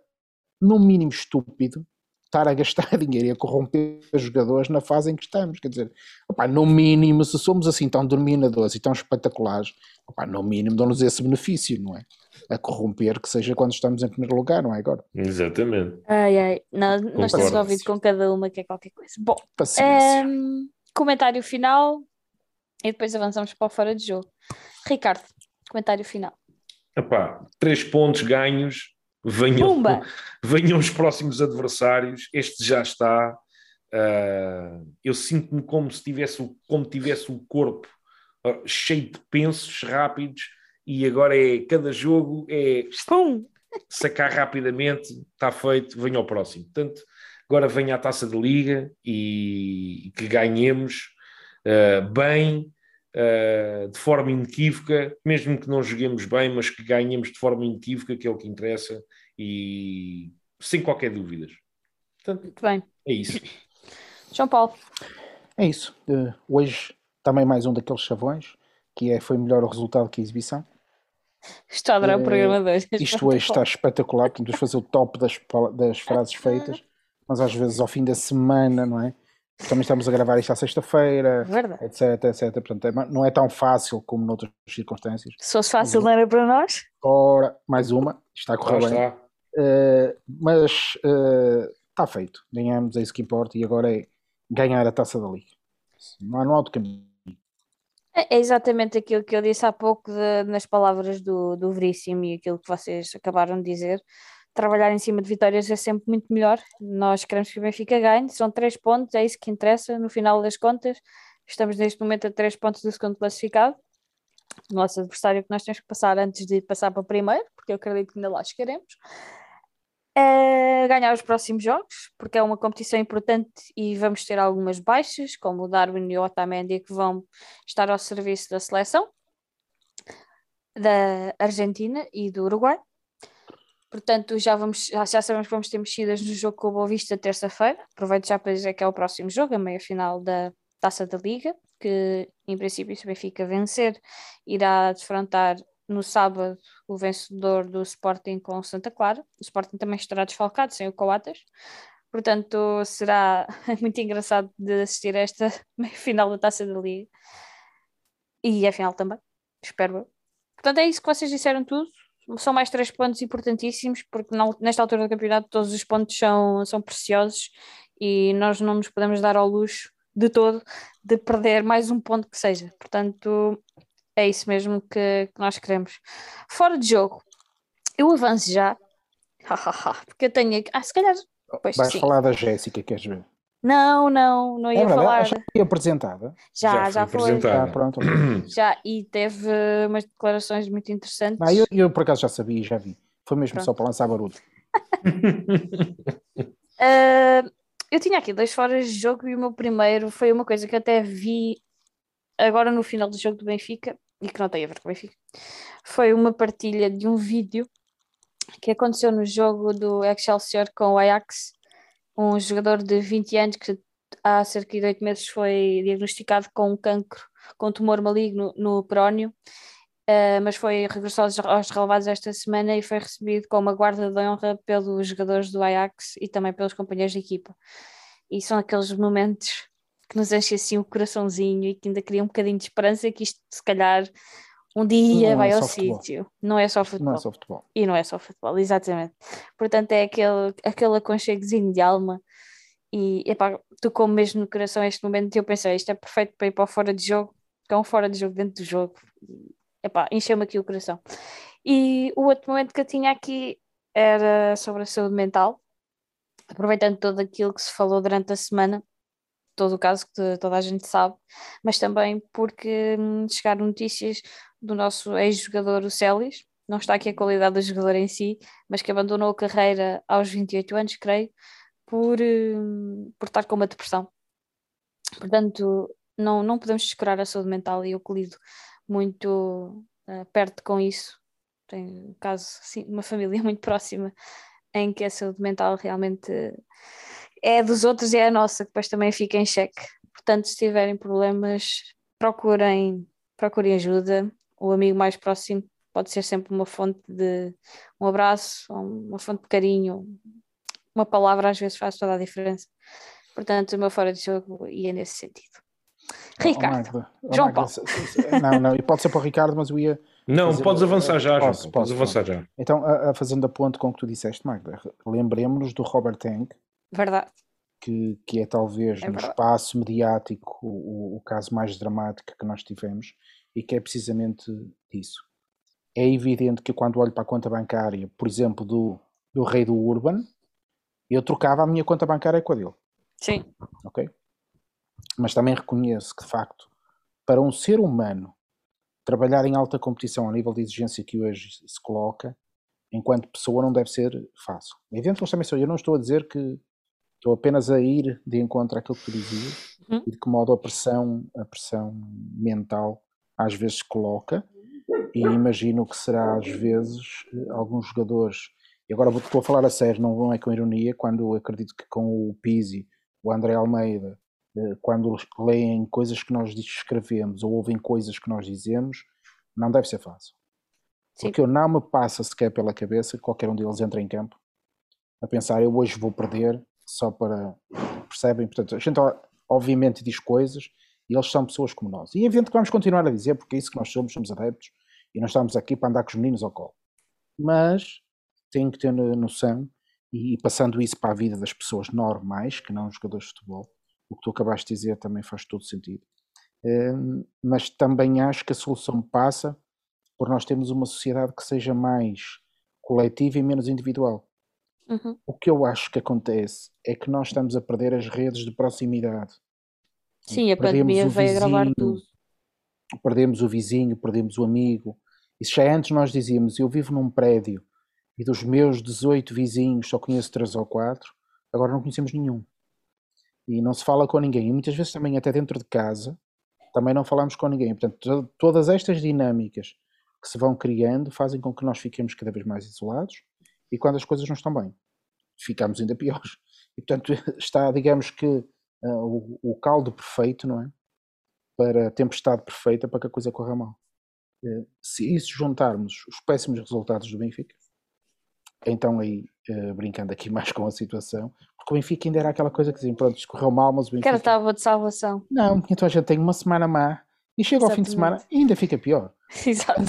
no mínimo estúpido estar a gastar dinheiro e a corromper os jogadores na fase em que estamos. Quer dizer, opa, no mínimo, se somos assim tão dominadores e tão espetaculares, opa, no mínimo dão-nos esse benefício, não é? A corromper que seja quando estamos em primeiro lugar, não é agora? Exatamente. Ai, ai, nós, nós estamos ouvido com cada uma que é qualquer coisa. Bom, um, comentário final e depois avançamos para o fora de jogo. Ricardo, comentário final. Epá, três pontos ganhos venham, venham os próximos adversários, este já está. Uh, eu sinto-me como se tivesse, como tivesse o corpo uh, cheio de pensos rápidos e agora é cada jogo é Pum. sacar rapidamente, está feito, venha ao próximo. Portanto, agora venha a taça de liga e, e que ganhemos uh, bem, uh, de forma inequívoca, mesmo que não joguemos bem, mas que ganhemos de forma inequívoca, que é o que interessa, e sem qualquer dúvidas. Portanto, Muito bem. É isso. João Paulo. É isso. Uh, hoje também mais um daqueles chavões, que é, foi melhor o resultado que a exibição. Estou a adorar uh, o programa 2. Isto hoje está espetacular, podemos fazer o top das, das frases feitas, mas às vezes ao fim da semana, não é? Também estamos a gravar isto à sexta-feira, etc, etc. Portanto, é, não é tão fácil como noutras circunstâncias. Se fosse fácil, não era para nós? Ora, mais uma, está a correr bem. Uh, mas uh, está feito, ganhamos, é isso que importa, e agora é ganhar a taça da Liga. Não há, não há outro caminho. É, é exatamente aquilo que eu disse há pouco de, nas palavras do, do Veríssimo e aquilo que vocês acabaram de dizer trabalhar em cima de vitórias é sempre muito melhor. Nós queremos que o Benfica ganhe, são três pontos, é isso que interessa no final das contas. Estamos neste momento a três pontos do segundo classificado. O nosso adversário que nós temos que passar antes de passar para o primeiro, porque eu acredito que ainda lá chegaremos. É ganhar os próximos jogos, porque é uma competição importante e vamos ter algumas baixas, como o Darwin e o Otamendi, que vão estar ao serviço da seleção da Argentina e do Uruguai. Portanto, já, vamos, já, já, sabemos que vamos ter mexidas no jogo com o Boa Vista terça-feira. Aproveito já para dizer que é o próximo jogo, a meia final da Taça da Liga, que em princípio, se o Benfica vencer, irá defrontar no sábado o vencedor do Sporting com o Santa Clara. O Sporting também estará desfalcado, sem o Coatas. Portanto, será muito engraçado de assistir a esta final da Taça da Liga. E a final também, espero. Portanto, é isso que vocês disseram tudo são mais três pontos importantíssimos, porque nesta altura do campeonato todos os pontos são, são preciosos e nós não nos podemos dar ao luxo de todo de perder mais um ponto que seja. Portanto, é isso mesmo que, que nós queremos. Fora de jogo, eu avanço já, porque eu tenho aqui. Ah, se calhar. Pois, Vais sim. falar da Jéssica, queres ver? Não, não, não ia é falar. Já foi apresentada? Já, já, já foi. Apresentada. Ah, pronto. já, e teve umas declarações muito interessantes. Não, eu, eu por acaso já sabia e já vi. Foi mesmo pronto. só para lançar barulho. uh, eu tinha aqui dois foras de jogo e o meu primeiro foi uma coisa que até vi agora no final do jogo do Benfica e que não tem a ver com o Benfica. Foi uma partilha de um vídeo que aconteceu no jogo do Excelsior com o Ajax um jogador de 20 anos que há cerca de 8 meses foi diagnosticado com um cancro, com um tumor maligno no prónio, uh, mas foi regressou aos, aos relevados esta semana e foi recebido com uma guarda de honra pelos jogadores do Ajax e também pelos companheiros de equipa. E são aqueles momentos que nos enchem assim o coraçãozinho e que ainda cria um bocadinho de esperança que isto se calhar um dia não vai é ao sítio. Não é só futebol. Não é só futebol. E não é só futebol, exatamente. Portanto, é aquele, aquele aconchegozinho de alma. E epá, tocou mesmo no coração este momento e eu pensei, isto é perfeito para ir para o fora de jogo, que é um fora de jogo dentro do jogo. Epá, encheu-me aqui o coração. E o outro momento que eu tinha aqui era sobre a saúde mental, aproveitando todo aquilo que se falou durante a semana, todo o caso que toda a gente sabe, mas também porque hum, chegaram notícias do nosso ex-jogador, o Celis. Não está aqui a qualidade do jogador em si, mas que abandonou a carreira aos 28 anos, creio, por, hum, por estar com uma depressão. Portanto, não, não podemos descurar a saúde mental e eu lido muito uh, perto com isso. Tenho um caso, sim, uma família muito próxima em que a saúde mental realmente é dos outros e é a nossa, que depois também fica em xeque. Portanto, se tiverem problemas, procurem, procurem ajuda. O amigo mais próximo pode ser sempre uma fonte de um abraço, uma fonte de carinho. Uma palavra às vezes faz toda a diferença. Portanto, o meu fora de jogo ia nesse sentido. Ricardo. Oh, oh, João Paulo. Não, não, e pode ser para o Ricardo, mas eu ia. Não, fazer... podes avançar já, posso, João. Podes avançar já. Então, a, a, fazendo a ponte com o que tu disseste, Magda, lembremos-nos do Robert Tank Verdade. Que, que é talvez é no espaço mediático o, o caso mais dramático que nós tivemos e que é precisamente disso. É evidente que quando olho para a conta bancária, por exemplo, do, do rei do Urban, eu trocava a minha conta bancária com a dele. Sim. Ok? Mas também reconheço que, de facto, para um ser humano trabalhar em alta competição ao nível de exigência que hoje se coloca, enquanto pessoa não deve ser fácil. Eventualmente também sou eu, não estou a dizer que Estou apenas a ir de encontro àquilo que tu dizias uhum. e de que modo a pressão, a pressão mental às vezes coloca e imagino que será às vezes alguns jogadores E agora vou, a falar a sério, não é com ironia, quando acredito que com o Pizzi, o André Almeida, eh, quando leem coisas que nós escrevemos ou ouvem coisas que nós dizemos, não deve ser fácil. Sim. Porque eu não me passa sequer pela cabeça que qualquer um deles entre em campo a pensar eu hoje vou perder só para. Percebem? Portanto, a gente obviamente diz coisas e eles são pessoas como nós. E é evidente que vamos continuar a dizer, porque é isso que nós somos, somos adeptos e nós estamos aqui para andar com os meninos ao colo. Mas tem que ter noção, e passando isso para a vida das pessoas normais, que não jogadores de futebol, o que tu acabaste de dizer também faz todo sentido. Hum, mas também acho que a solução passa por nós termos uma sociedade que seja mais coletiva e menos individual. Uhum. O que eu acho que acontece é que nós estamos a perder as redes de proximidade. Sim, a pandemia veio agravar tudo. Perdemos o vizinho, perdemos o amigo. E se já antes nós dizíamos, eu vivo num prédio e dos meus 18 vizinhos só conheço 3 ou 4, agora não conhecemos nenhum. E não se fala com ninguém. E muitas vezes também até dentro de casa, também não falamos com ninguém. Portanto, todas estas dinâmicas que se vão criando fazem com que nós fiquemos cada vez mais isolados e quando as coisas não estão bem, ficamos ainda piores. E portanto está, digamos que, uh, o, o, caldo perfeito, não é? Para a tempestade perfeita para que a coisa corra mal. Uh, se isso juntarmos os péssimos resultados do Benfica, então aí, uh, brincando aqui mais com a situação, porque o Benfica ainda era aquela coisa que dizia, pronto, correu mal, mas o Benfica... Que era de salvação. Não, então a gente tem uma semana má e chega Exatamente. ao fim de semana e ainda fica pior. Exato.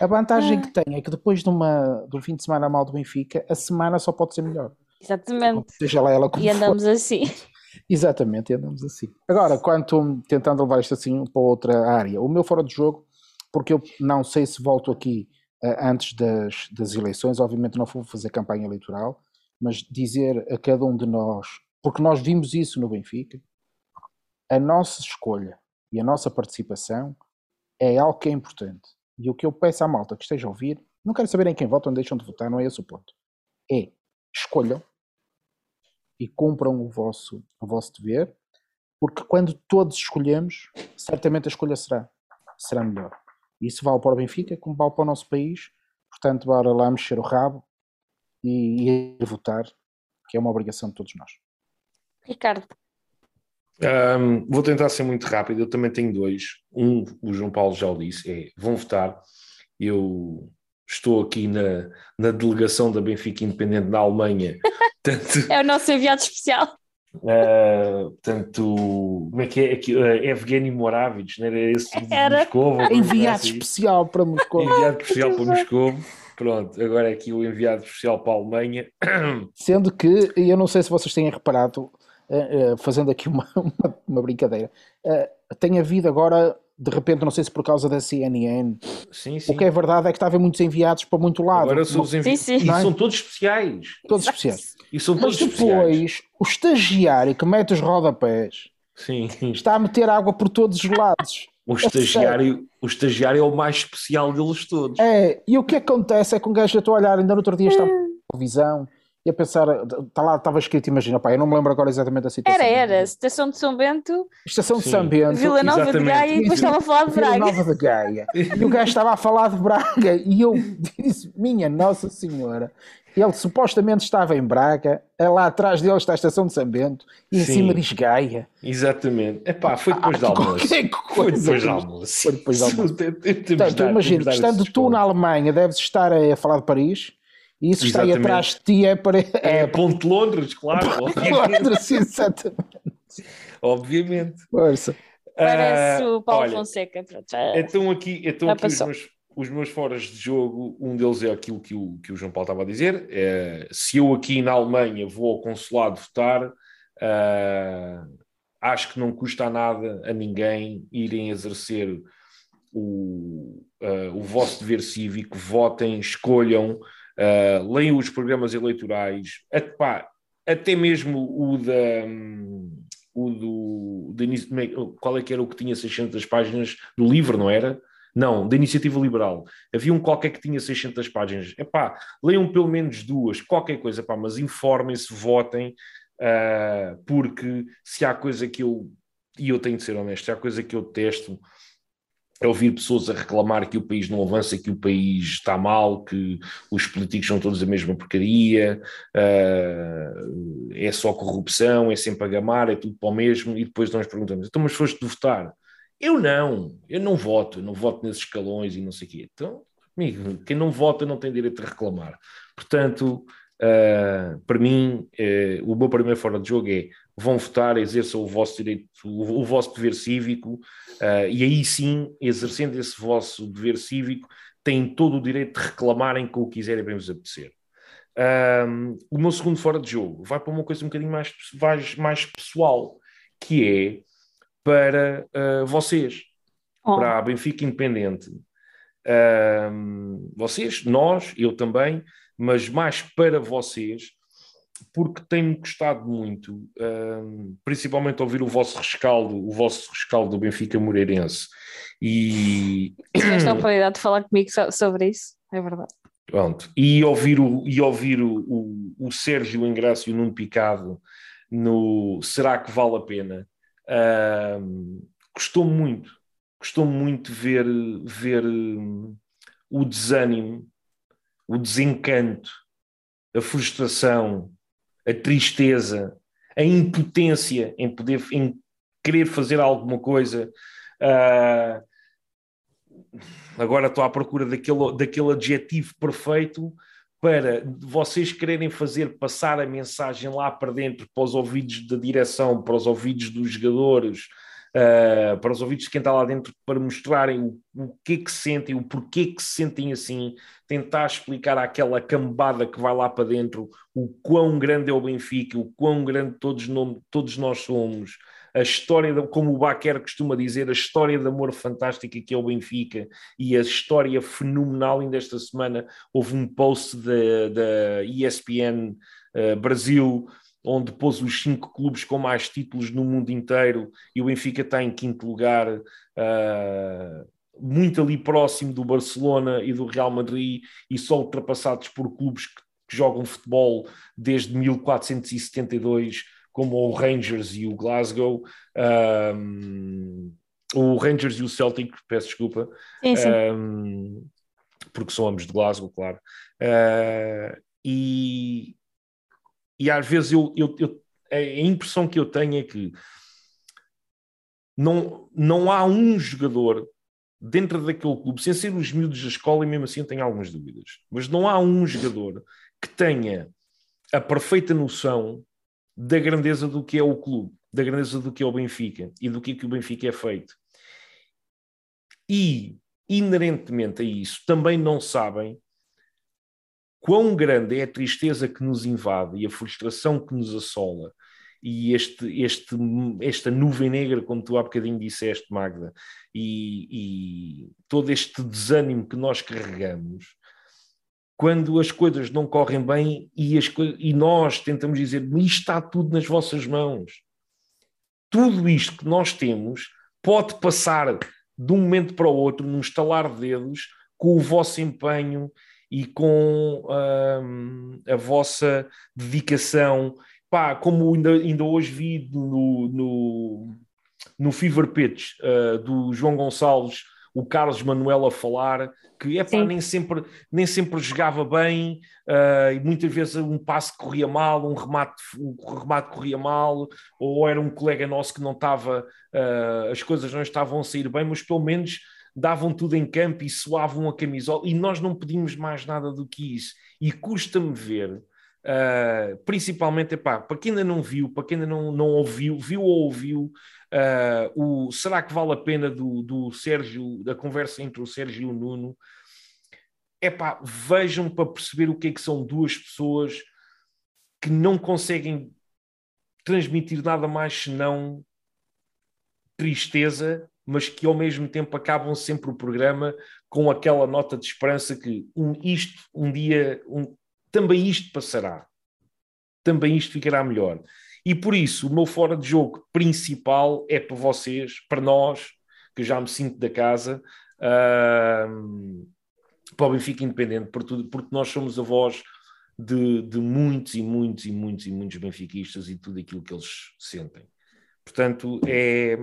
A vantagem ah. que tem é que depois de, uma, de um fim de semana mal do Benfica, a semana só pode ser melhor. Exatamente. Seja lá ela como E andamos for. assim. Exatamente, andamos assim. Agora, quanto tentando levar isto assim para outra área, o meu fora de jogo, porque eu não sei se volto aqui uh, antes das, das eleições, obviamente não vou fazer campanha eleitoral, mas dizer a cada um de nós, porque nós vimos isso no Benfica, a nossa escolha e a nossa participação é algo que é importante. E o que eu peço à malta que esteja a ouvir, não quero saber em quem votam, deixam de votar, não é esse o ponto. É escolham e cumpram o vosso, o vosso dever, porque quando todos escolhemos, certamente a escolha será, será melhor. Isso vale para o Benfica, como vale para o nosso país. Portanto, bora lá mexer o rabo e ir votar, que é uma obrigação de todos nós. Ricardo. Um, vou tentar ser muito rápido. Eu também tenho dois. Um, o João Paulo já o disse, é vão votar. Eu estou aqui na, na delegação da Benfica Independente na Alemanha. Tanto, é o nosso enviado especial. Uh, portanto, como é que é? Aqui, uh, Evgeny Moravich, não era esse era. Moscou? Enviado assim? especial para Moscou. Enviado especial para Moscou. Pronto, agora é aqui o enviado especial para a Alemanha. Sendo que, eu não sei se vocês têm reparado, fazendo aqui uma, uma, uma brincadeira, tem havido agora de repente, não sei se por causa da CNN, sim, sim. o que é verdade é que estava muitos enviados para muito lado. Agora são os envi... sim, sim. É? são todos especiais. Todos especiais. E são todos Mas depois, especiais. o estagiário que mete os rodapés sim. está a meter água por todos os lados. O estagiário, o estagiário é o mais especial deles todos. É, e o que acontece é que um gajo, eu estou a olhar, ainda no outro dia está na televisão, e a pensar, está lá, estava escrito, imagina, pá, eu não me lembro agora exatamente da situação. Era, era, Estação de São Bento. Estação de São Bento. Vila Nova exatamente. de Gaia e depois estava a falar de Braga. Vila Nova de Gaia. E o gajo estava a falar de Braga e eu disse, minha Nossa Senhora, ele supostamente estava em Braga, lá atrás dele está a estação de São Bento e em Sim, cima diz Gaia. Exatamente. Epá, foi depois ah, do almoço. Foi depois do almoço. Foi depois do almoço. Portanto, imagina, estando tu na Alemanha, deves estar a falar de Paris e isso está aí atrás de ti é para. É, é Ponte de Londres, claro. Ponte Londres, exatamente. Obviamente. Força. Parece uh, o Paulo olha, Fonseca. Então aqui, então aqui os, meus, os meus foras de jogo, um deles é aquilo que o, que o João Paulo estava a dizer. É, se eu aqui na Alemanha vou ao consulado votar, uh, acho que não custa nada a ninguém irem exercer o, uh, o vosso dever cívico, votem, escolham uh, leiam os programas eleitorais, pá, até mesmo o da. o do, de, qual é que era o que tinha 600 páginas do livro, não era? Não, da Iniciativa Liberal. Havia um qualquer que tinha 600 páginas. Epá, leiam pelo menos duas, qualquer coisa, pá, mas informem-se, votem, uh, porque se há coisa que eu, e eu tenho de ser honesto, se há coisa que eu testo é ouvir pessoas a reclamar que o país não avança, que o país está mal, que os políticos são todos a mesma porcaria, uh, é só corrupção, é sempre a gamar, é tudo para o mesmo, e depois nós perguntamos, então mas foste votar? Eu não, eu não voto, eu não voto nesses escalões e não sei o quê. Então, amigo, quem não vota não tem direito a reclamar. Portanto, uh, para mim, uh, o meu primeiro fora de jogo é vão votar, exerçam o vosso direito, o, o vosso dever cívico, uh, e aí sim, exercendo esse vosso dever cívico, têm todo o direito de reclamarem com o que quiserem bem vos apetecer. Um, o meu segundo fora de jogo vai para uma coisa um bocadinho mais, mais, mais pessoal, que é para uh, vocês, oh. para a Benfica Independente. Um, vocês, nós, eu também, mas mais para vocês, porque tenho gostado muito, um, principalmente ouvir o vosso rescaldo, o vosso rescaldo do Benfica Moreirense. E. Tiveste a oportunidade de falar comigo sobre isso, é verdade. Pronto. E ouvir o, e ouvir o, o, o Sérgio Ingrácio Nuno Picado no Será que vale a pena? Um, gostou muito, gostou muito ver, ver um, o desânimo, o desencanto, a frustração, a tristeza, a impotência em poder em querer fazer alguma coisa. Uh, agora estou à procura daquele, daquele adjetivo perfeito para vocês quererem fazer passar a mensagem lá para dentro, para os ouvidos da direção, para os ouvidos dos jogadores, uh, para os ouvidos de quem está lá dentro, para mostrarem o, o que é que sentem, o porquê que se sentem assim, tentar explicar àquela cambada que vai lá para dentro o quão grande é o Benfica, o quão grande todos, todos nós somos, a história, de, como o Baquer costuma dizer, a história de amor fantástica que é o Benfica e a história fenomenal. Ainda esta semana houve um post da ESPN uh, Brasil onde pôs os cinco clubes com mais títulos no mundo inteiro e o Benfica está em quinto lugar, uh, muito ali próximo do Barcelona e do Real Madrid e só ultrapassados por clubes que, que jogam futebol desde 1472, como o Rangers e o Glasgow. Um, o Rangers e o Celtic, peço desculpa, sim, sim. Um, porque são ambos de Glasgow, claro. Uh, e, e às vezes eu, eu, eu, a impressão que eu tenho é que não, não há um jogador dentro daquele clube, sem ser os miúdos da escola, e mesmo assim eu tenho algumas dúvidas, mas não há um jogador que tenha a perfeita noção da grandeza do que é o clube, da grandeza do que é o Benfica e do que é que o Benfica é feito. E, inerentemente a isso, também não sabem quão grande é a tristeza que nos invade e a frustração que nos assola e este, este, esta nuvem negra, como tu há bocadinho disseste, Magda, e, e todo este desânimo que nós carregamos, quando as coisas não correm bem e, as e nós tentamos dizer isto está tudo nas vossas mãos. Tudo isto que nós temos pode passar de um momento para o outro, num estalar de dedos, com o vosso empenho e com hum, a vossa dedicação. Pá, como ainda, ainda hoje vi no, no, no Fever Pitch uh, do João Gonçalves, o Carlos Manuel a falar que epá, nem, sempre, nem sempre jogava bem uh, e muitas vezes um passe corria mal, um remate, um remate corria mal, ou era um colega nosso que não estava, uh, as coisas não estavam a sair bem, mas pelo menos davam tudo em campo e suavam a camisola, e nós não pedimos mais nada do que isso. E custa-me ver, uh, principalmente, epá, para quem ainda não viu, para quem ainda não, não ouviu, viu ou ouviu, uh, o Será que vale a pena do, do Sérgio, da conversa entre o Sérgio e o Nuno? Epá, vejam para perceber o que é que são duas pessoas que não conseguem transmitir nada mais senão tristeza mas que ao mesmo tempo acabam sempre o programa com aquela nota de esperança que um, isto, um dia, um, também isto passará. Também isto ficará melhor. E por isso, o meu fora de jogo principal é para vocês, para nós, que já me sinto da casa, uh, para o Benfica Independente, por tudo, porque nós somos a voz de, de muitos e muitos e muitos e muitos benfiquistas e tudo aquilo que eles sentem. Portanto, é,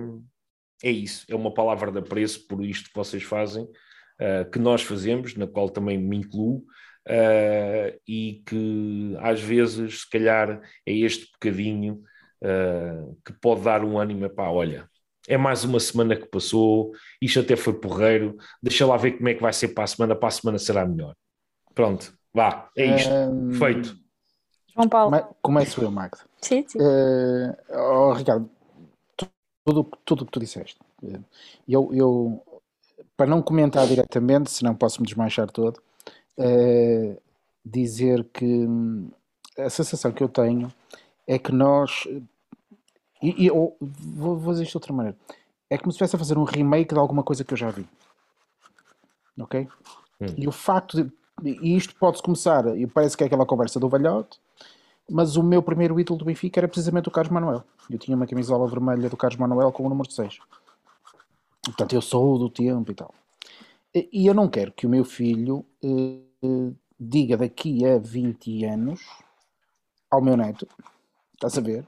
é isso, é uma palavra de apreço por isto que vocês fazem, uh, que nós fazemos, na qual também me incluo, uh, e que às vezes, se calhar, é este bocadinho uh, que pode dar um ânimo, pá, olha, é mais uma semana que passou, isto até foi porreiro, deixa lá ver como é que vai ser para a semana, para a semana será melhor. Pronto, vá, é isto, um... feito. João Paulo. Começo eu, Magda. Sim, sim. Uh, oh, Ricardo, tudo o que tu disseste. Eu, eu, para não comentar diretamente, senão posso-me desmanchar todo, uh, dizer que hum, a sensação que eu tenho é que nós. E, e eu vou, vou dizer isto de outra maneira. É como se estivesse a fazer um remake de alguma coisa que eu já vi. Ok? Hum. E o facto de. E isto pode-se começar, e parece que é aquela conversa do velhote, mas o meu primeiro ídolo do Benfica era precisamente o Carlos Manuel. Eu tinha uma camisola vermelha do Carlos Manuel com o número 6. Portanto, eu sou do tempo e tal. E eu não quero que o meu filho eh, diga daqui a 20 anos ao meu neto, estás a ver?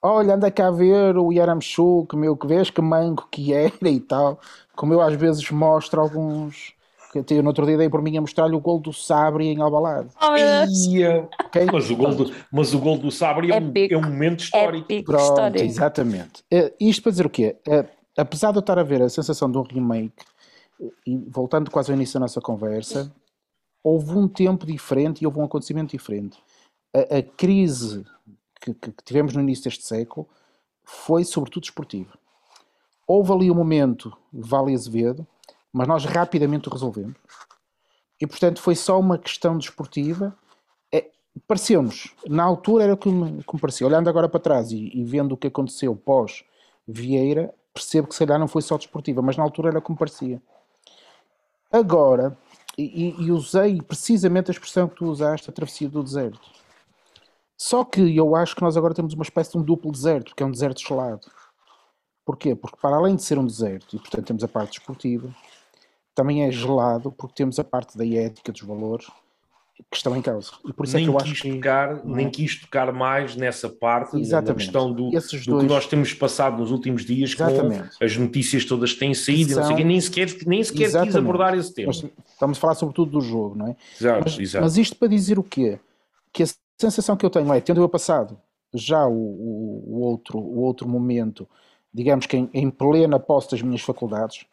Olha, anda cá a ver o Yaramchuk, meu, que vês que manco que era e tal. Como eu às vezes mostro alguns que eu no outro dia dei por mim a mostrar-lhe o gol do Sabre em Albalade. Oh, okay? mas, o gol do, mas o gol do Sabre é, um, é um momento histórico. Épico, Pronto, histórico. exatamente. Uh, isto para dizer o quê? Uh, apesar de eu estar a ver a sensação de um remake, e voltando quase ao início da nossa conversa, houve um tempo diferente e houve um acontecimento diferente. A, a crise que, que, que tivemos no início deste século foi sobretudo esportiva. Houve ali um momento, Vale Azevedo, mas nós rapidamente o resolvemos. E portanto foi só uma questão desportiva. É, Pareceu-nos, na altura era como, como parecia. Olhando agora para trás e, e vendo o que aconteceu pós Vieira, percebo que se calhar não foi só desportiva, mas na altura era como parecia. Agora, e, e, usei precisamente a expressão que tu usaste, a travessia do deserto. Só que eu acho que nós agora temos uma espécie de um duplo deserto, que é um deserto gelado. Porquê? Porque para além de ser um deserto, e portanto temos a parte desportiva, também é gelado porque temos a parte da ética dos valores que estão em causa. E por isso nem é que eu acho que tocar, nem é? quis tocar mais nessa parte Exatamente. da questão do, do dois... que nós temos passado nos últimos dias Exatamente. com as notícias todas que têm saído, são... sei, nem sequer, nem sequer quis abordar esse tema. Nós estamos a falar sobretudo do jogo, não é? Exato, mas, exato. mas isto para dizer o quê? Que a sensação que eu tenho é, tendo eu passado já o, o, o outro, o outro momento, digamos que em, em plena posse das minhas faculdades,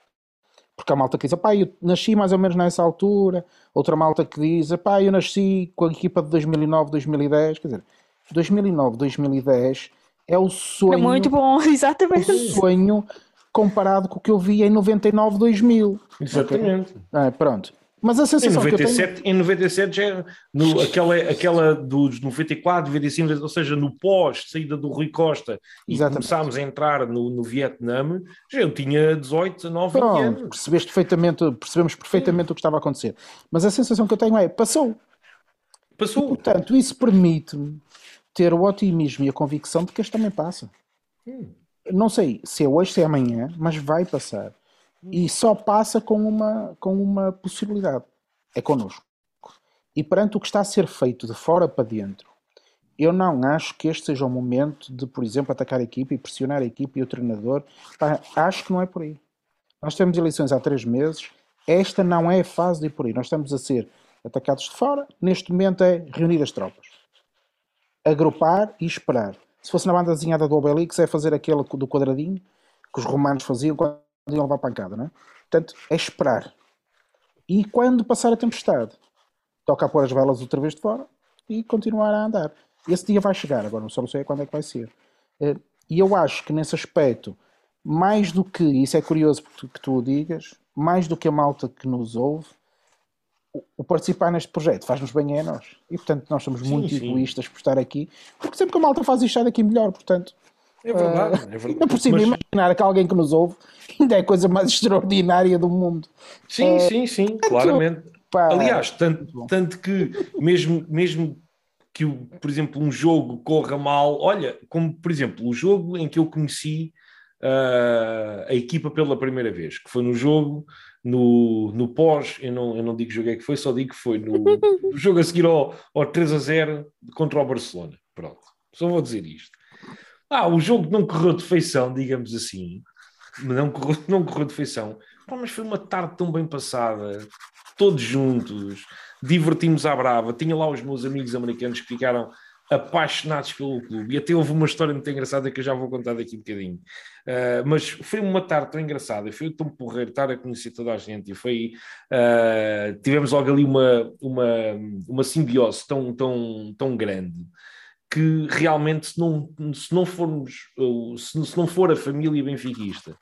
porque há malta que diz, pá, eu nasci mais ou menos nessa altura, outra malta que diz, pá, eu nasci com a equipa de 2009, 2010, quer dizer, 2009, 2010 é o sonho. É muito bom, exatamente. O sonho comparado com o que eu vi em 99, 2000. Exatamente. Okay? É, pronto. Mas a sensação em 97, que eu tenho... Em 97 já é no, aquela, aquela dos 94, 95, ou seja, no pós saída do Rui Costa e Exatamente. começámos a entrar no, no Vietnã, já eu tinha 18, 19 Pronto, anos. Percebeste perfeitamente, percebemos perfeitamente o que estava a acontecer. Mas a sensação que eu tenho é, passou. Passou. E, portanto, isso permite-me ter o otimismo e a convicção de que este também passa. Hum. Não sei se é hoje, se é amanhã, mas vai passar e só passa com uma, com uma possibilidade: é connosco. E perante o que está a ser feito de fora para dentro, eu não acho que este seja o momento de, por exemplo, atacar a equipa e pressionar a equipa e o treinador. Pá, acho que não é por aí. Nós temos eleições há três meses, esta não é a fase de ir por aí. Nós estamos a ser atacados de fora, neste momento é reunir as tropas, agrupar e esperar. Se fosse na banda desenhada do Obelix, é fazer aquele do quadradinho que os romanos faziam quando iam levar pancada, não é? Portanto, é esperar. E quando passar a tempestade, toca a pôr as velas outra vez de fora e continuar a andar. Esse dia vai chegar, agora só não sei quando é que vai ser. Eh, e eu acho que nesse aspecto, mais do que, isso é curioso que tu o digas, mais do que a malta que nos ouve, o participar neste projeto faz-nos bem a nós. E portanto nós somos sim, muito sim. egoístas por estar aqui, porque sempre que a malta faz isto, sai daqui melhor, portanto é verdade, uh, é verdade. Por cima, Mas... imaginar que alguém que nos ouve ainda é a coisa mais extraordinária do mundo. Sim, uh, sim, sim, claramente. Pá, Aliás, tanto, tanto que mesmo, mesmo que, por exemplo, um jogo corra mal, olha, como por exemplo, o jogo em que eu conheci uh, a equipa pela primeira vez, que foi no jogo, no, no pós, eu não, eu não digo jogo é que foi, só digo que foi no, no jogo a seguir ao, ao 3 a 0 contra o Barcelona. Pronto, só vou dizer isto. Ah, o jogo não correu de feição, digamos assim. não correu, não correu de feição. Mas foi uma tarde tão bem passada, todos juntos, divertimos à brava. Tinha lá os meus amigos americanos que ficaram apaixonados pelo clube. E até houve uma história muito engraçada que eu já vou contar daqui um bocadinho. Uh, mas foi uma tarde tão engraçada, foi tão porreiro estar a conhecer toda a gente e foi. Uh, tivemos logo ali uma, uma, uma simbiose tão, tão, tão grande que realmente, se não, se não formos, se, se não for a família benfiquista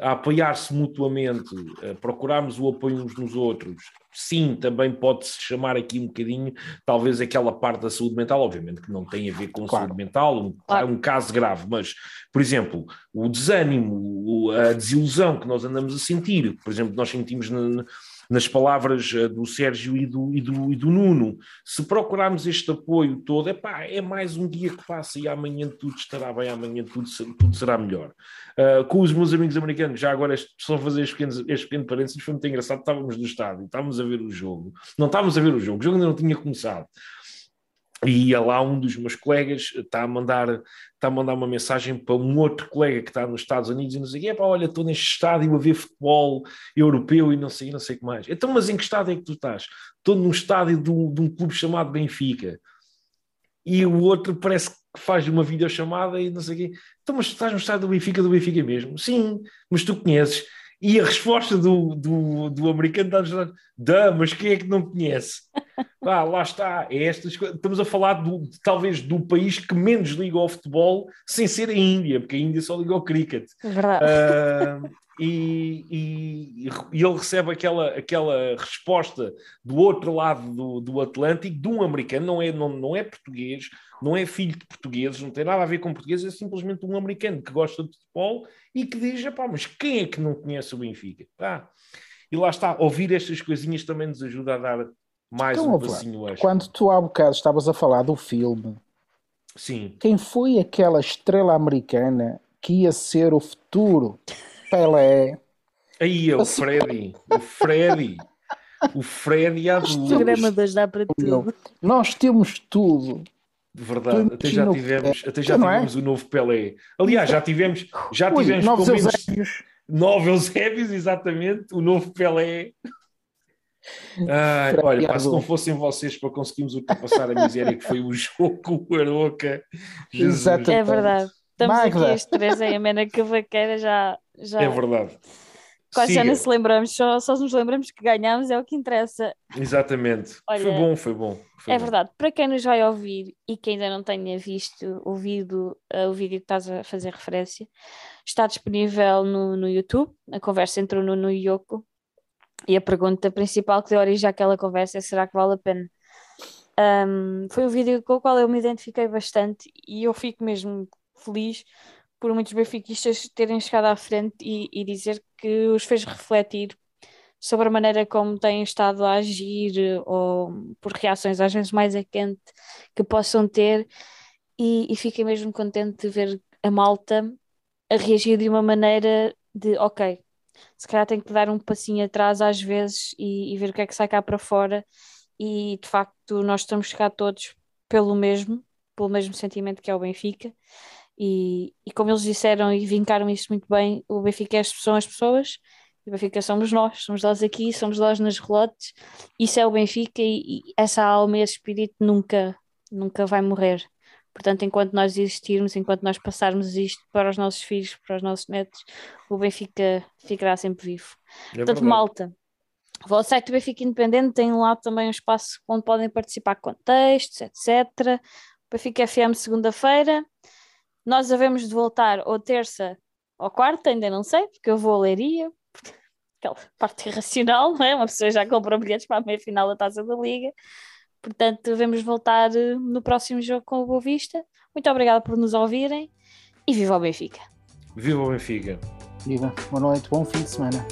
a apoiar-se mutuamente, a procurarmos o apoio uns nos outros, sim, também pode-se chamar aqui um bocadinho, talvez aquela parte da saúde mental, obviamente que não tem a ver com claro. saúde mental, um, claro. um caso grave, mas, por exemplo, o desânimo, a desilusão que nós andamos a sentir, por exemplo, nós sentimos na, nas palavras eh, do Sérgio e do, e do, e do Nuno, se procurarmos este apoio todo, epá, é mais um dia que passa e amanhã tudo estará bem, amanhã tudo, tudo será melhor. Uh, com os meus amigos americanos, já agora só fazer este pequeno, este pequeno parênteses, foi muito engraçado, estávamos no estádio, estávamos a ver o jogo, não estávamos a ver o jogo, o jogo ainda não tinha começado. E ia lá um dos meus colegas, está a mandar, está a mandar uma mensagem para um outro colega que está nos Estados Unidos e sei o quê, olha, estou neste estádio a ver futebol europeu e não sei, não sei o que mais. Então, mas em que estádio é que tu estás? Estou num estádio de um, de um clube chamado Benfica. E o outro parece que faz uma videochamada e não sei o quê. Então, mas estás no estádio do Benfica, do Benfica mesmo? Sim, mas tu conheces. E a resposta do, do, do americano está-nos da, mas quem é que não conhece? Ah, lá está, é estas Estamos a falar do, talvez do país que menos liga ao futebol sem ser a Índia, porque a Índia só liga ao cricket. É verdade. Uh, e, e, e, ele recebe aquela, aquela resposta do outro lado do, do Atlântico de um americano, não é, não, não é português, não é filho de portugueses, não tem nada a ver com portugueses, é simplesmente um americano que gosta de futebol e que diz: pá, mas quem é que não conhece o Benfica? Ah, e lá está, ouvir estas coisinhas também nos ajuda a dar mais então, um passinho extra. Quando tu há bocado estavas a falar do filme, Sim. quem foi aquela estrela americana que ia ser o futuro? Pelé. Aí, é o Freddy. O Freddy. O Freddy há Os programadores dá para tudo. Nós temos tudo. De verdade, até já tivemos, até já é? tivemos é? o novo Pelé. Aliás, já tivemos, já tivemos Ui, pelo menos Eusébios. nove Eusébios, exatamente, o novo Pelé. Ai, olha, pá, se não fossem vocês para conseguirmos ultrapassar a miséria que foi o jogo com o Aroca. É verdade. Estamos Magda. aqui as três em Amena Cavaqueira já, já. É verdade. Quase já não se lembramos, só, só nos lembramos que ganhamos, é o que interessa. Exatamente. Olha, foi bom, foi bom. Foi é bom. verdade. Para quem nos vai ouvir e que ainda não tenha visto ouvido uh, o vídeo que estás a fazer referência, está disponível no, no YouTube. A conversa entre o Nuno e Yoko. E a pergunta principal que deu origem àquela conversa é: será que vale a pena? Um, foi o vídeo com o qual eu me identifiquei bastante e eu fico mesmo feliz por muitos benfiquistas terem chegado à frente e, e dizer que os fez refletir sobre a maneira como têm estado a agir ou por reações às vezes mais a quente que possam ter. E, e fiquei mesmo contente de ver a malta a reagir de uma maneira de ok, se calhar tenho que dar um passinho atrás às vezes e, e ver o que é que sai cá para fora. E de facto nós estamos cá todos pelo mesmo, pelo mesmo sentimento que é o Benfica e, e como eles disseram e vincaram isso muito bem, o Benfica é, são as pessoas e o Benfica somos nós, somos nós aqui, somos nós nas relotes, isso é o Benfica e, e essa alma e esse espírito nunca, nunca vai morrer. Portanto, enquanto nós existirmos, enquanto nós passarmos isto para os nossos filhos, para os nossos netos, o Benfica ficará sempre vivo. É Portanto, verdade. malta, o site do Benfica Independente tem lá também um espaço onde podem participar com textos, etc. Benfica FM segunda-feira. Nós devemos de voltar ou terça ou quarta, ainda não sei, porque eu vou a Leiria, aquela parte irracional, não é? Uma pessoa já comprou bilhetes para a meia final da Taça da Liga. Portanto, devemos voltar eh, no próximo jogo com o Boa Vista. Muito obrigada por nos ouvirem e viva o Benfica! Viva o Benfica! Viva! Boa noite, bom fim de semana!